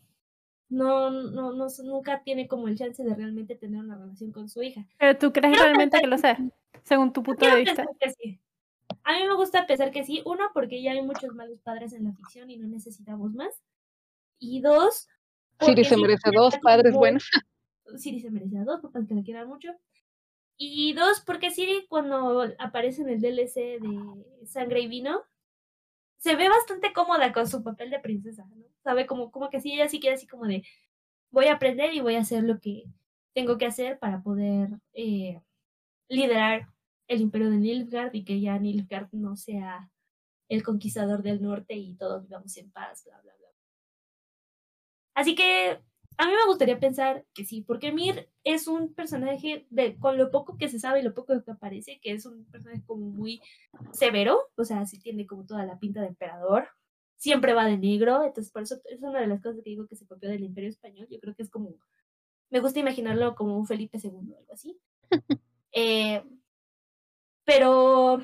Speaker 1: No, no, no, nunca tiene como el chance de realmente tener una relación con su hija.
Speaker 2: Pero tú crees realmente que, lo sé, según tu punto de vista.
Speaker 1: A mí me gusta pensar que sí. Uno, porque ya hay muchos malos padres en la ficción y no necesitamos más. Y dos,
Speaker 3: Siri se merece dos padres buenos.
Speaker 1: Siri se merece a dos papás que la quieran mucho. Y dos, porque Siri cuando aparece en el DLC de Sangre y Vino, se ve bastante cómoda con su papel de princesa, ¿no? Sabe como, como que sí, ella sí quiere así como de, voy a aprender y voy a hacer lo que tengo que hacer para poder eh, liderar el imperio de Nilfgaard y que ya Nilfgaard no sea el conquistador del norte y todos vivamos en paz, bla, bla, bla. Así que a mí me gustaría pensar que sí, porque Mir es un personaje de, con lo poco que se sabe y lo poco que aparece, que es un personaje como muy severo, o sea, sí tiene como toda la pinta de emperador, siempre va de negro, entonces por eso es una de las cosas que digo que se copió del Imperio Español, yo creo que es como, me gusta imaginarlo como un Felipe II o algo así. eh, pero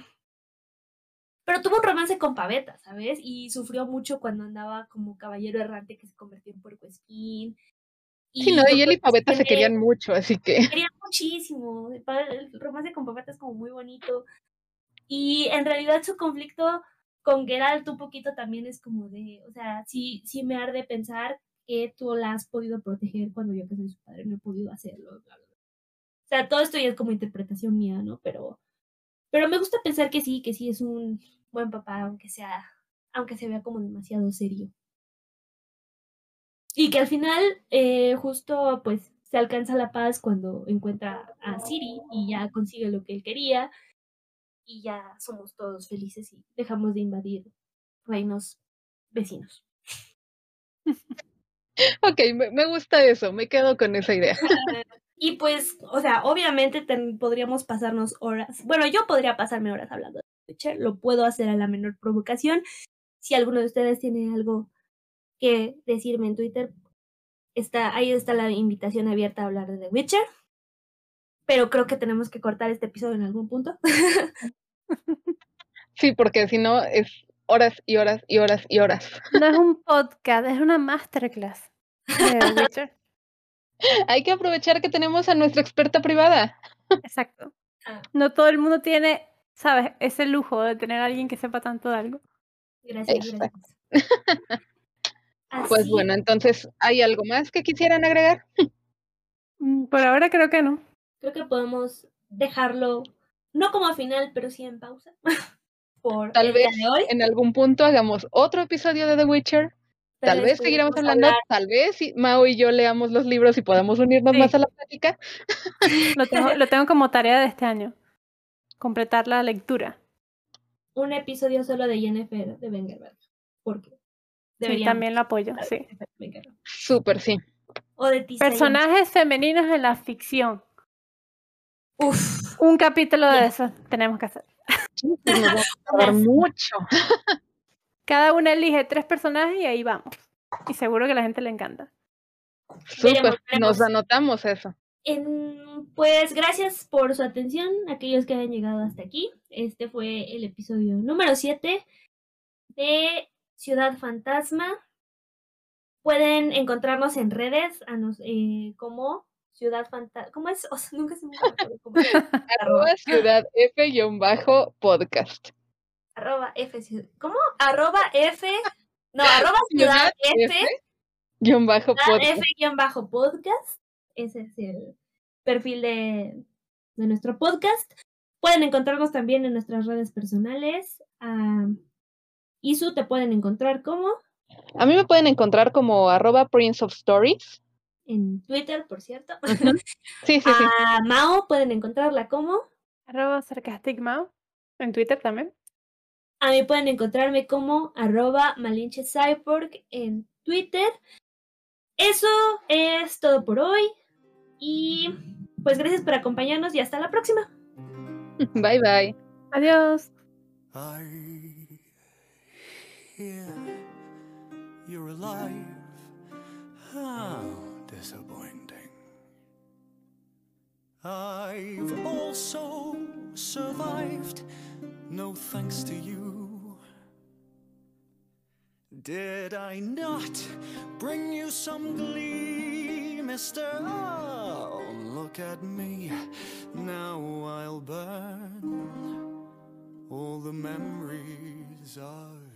Speaker 1: pero tuvo un romance con Paveta, ¿sabes? Y sufrió mucho cuando andaba como caballero errante que se convirtió en puercoespín
Speaker 3: sí, no, y él y Paveta se querían mucho, así que.
Speaker 1: Se querían muchísimo. El romance con Paveta es como muy bonito. Y en realidad su conflicto con Geralt un poquito también es como de, o sea, sí, sí me arde pensar que tú la has podido proteger cuando yo que soy su padre no he podido hacerlo. O sea, todo esto ya es como interpretación mía, ¿no? Pero, pero me gusta pensar que sí, que sí es un buen papá, aunque sea, aunque se vea como demasiado serio. Y que al final, eh, justo pues se alcanza la paz cuando encuentra a Siri y ya consigue lo que él quería y ya somos todos felices y dejamos de invadir reinos vecinos.
Speaker 3: Ok, me, gusta eso, me quedo con esa idea.
Speaker 1: y pues, o sea, obviamente podríamos pasarnos horas, bueno, yo podría pasarme horas hablando de Witcher, lo puedo hacer a la menor provocación. Si alguno de ustedes tiene algo que decirme en Twitter, está, ahí está la invitación abierta a hablar de The Witcher. Pero creo que tenemos que cortar este episodio en algún punto.
Speaker 3: sí, porque si no es horas y horas y horas y horas.
Speaker 2: No es un podcast, es una masterclass
Speaker 3: Hay que aprovechar que tenemos a nuestra experta privada.
Speaker 2: Exacto. Ah. No todo el mundo tiene, ¿sabes? Ese lujo de tener a alguien que sepa tanto de algo.
Speaker 1: Gracias,
Speaker 3: Pues bueno, entonces, ¿hay algo más que quisieran agregar?
Speaker 2: Mm, por ahora creo que no.
Speaker 1: Creo que podemos dejarlo, no como final, pero sí en pausa.
Speaker 3: Tal vez en algún punto hagamos otro episodio de The Witcher. Tal, vez, seguiremos hablando, tal vez Mao y yo leamos los libros y podamos unirnos más a la plática.
Speaker 2: Lo tengo, lo tengo como tarea de este año. Completar la lectura.
Speaker 1: Un episodio solo de Jennifer de Wengerberg. Porque
Speaker 2: sí, también lo apoyo, sí.
Speaker 3: Súper, sí.
Speaker 1: O de
Speaker 2: Personajes femeninos en la ficción. Uf. Un capítulo de eso tenemos que hacer.
Speaker 3: mucho.
Speaker 2: Cada una elige tres personajes y ahí vamos. Y seguro que a la gente le encanta.
Speaker 3: Súper, nos anotamos eso.
Speaker 1: pues gracias por su atención, aquellos que hayan llegado hasta aquí. Este fue el episodio número 7 de Ciudad Fantasma. Pueden encontrarnos en redes a nos, eh, como Ciudad Fantasma. ¿Cómo es? nunca se me acuerdo cómo
Speaker 3: Arroba Ciudad F-podcast.
Speaker 1: Arroba F. ¿Cómo? Arroba F. No, arroba Ciudad, F.
Speaker 3: Guión bajo
Speaker 1: podcast. F guion bajo podcast. Ese es el perfil de, de nuestro podcast. Pueden encontrarnos también en nuestras redes personales. Isu te pueden encontrar como.
Speaker 3: A mí me pueden encontrar como arroba Prince of Stories
Speaker 1: en Twitter, por cierto.
Speaker 3: Sí, sí, sí.
Speaker 1: A Mao pueden encontrarla como.
Speaker 2: Arroba Sarcastic Mao. En Twitter también.
Speaker 1: A mí pueden encontrarme como arroba Malinche Cyborg en Twitter. Eso es todo por hoy. Y pues gracias por acompañarnos y hasta la próxima.
Speaker 3: Bye bye.
Speaker 2: Adiós. disappointing. I've also survived, no thanks to you. Did I not bring you some glee, mister? Oh, look at me, now I'll burn all the memories I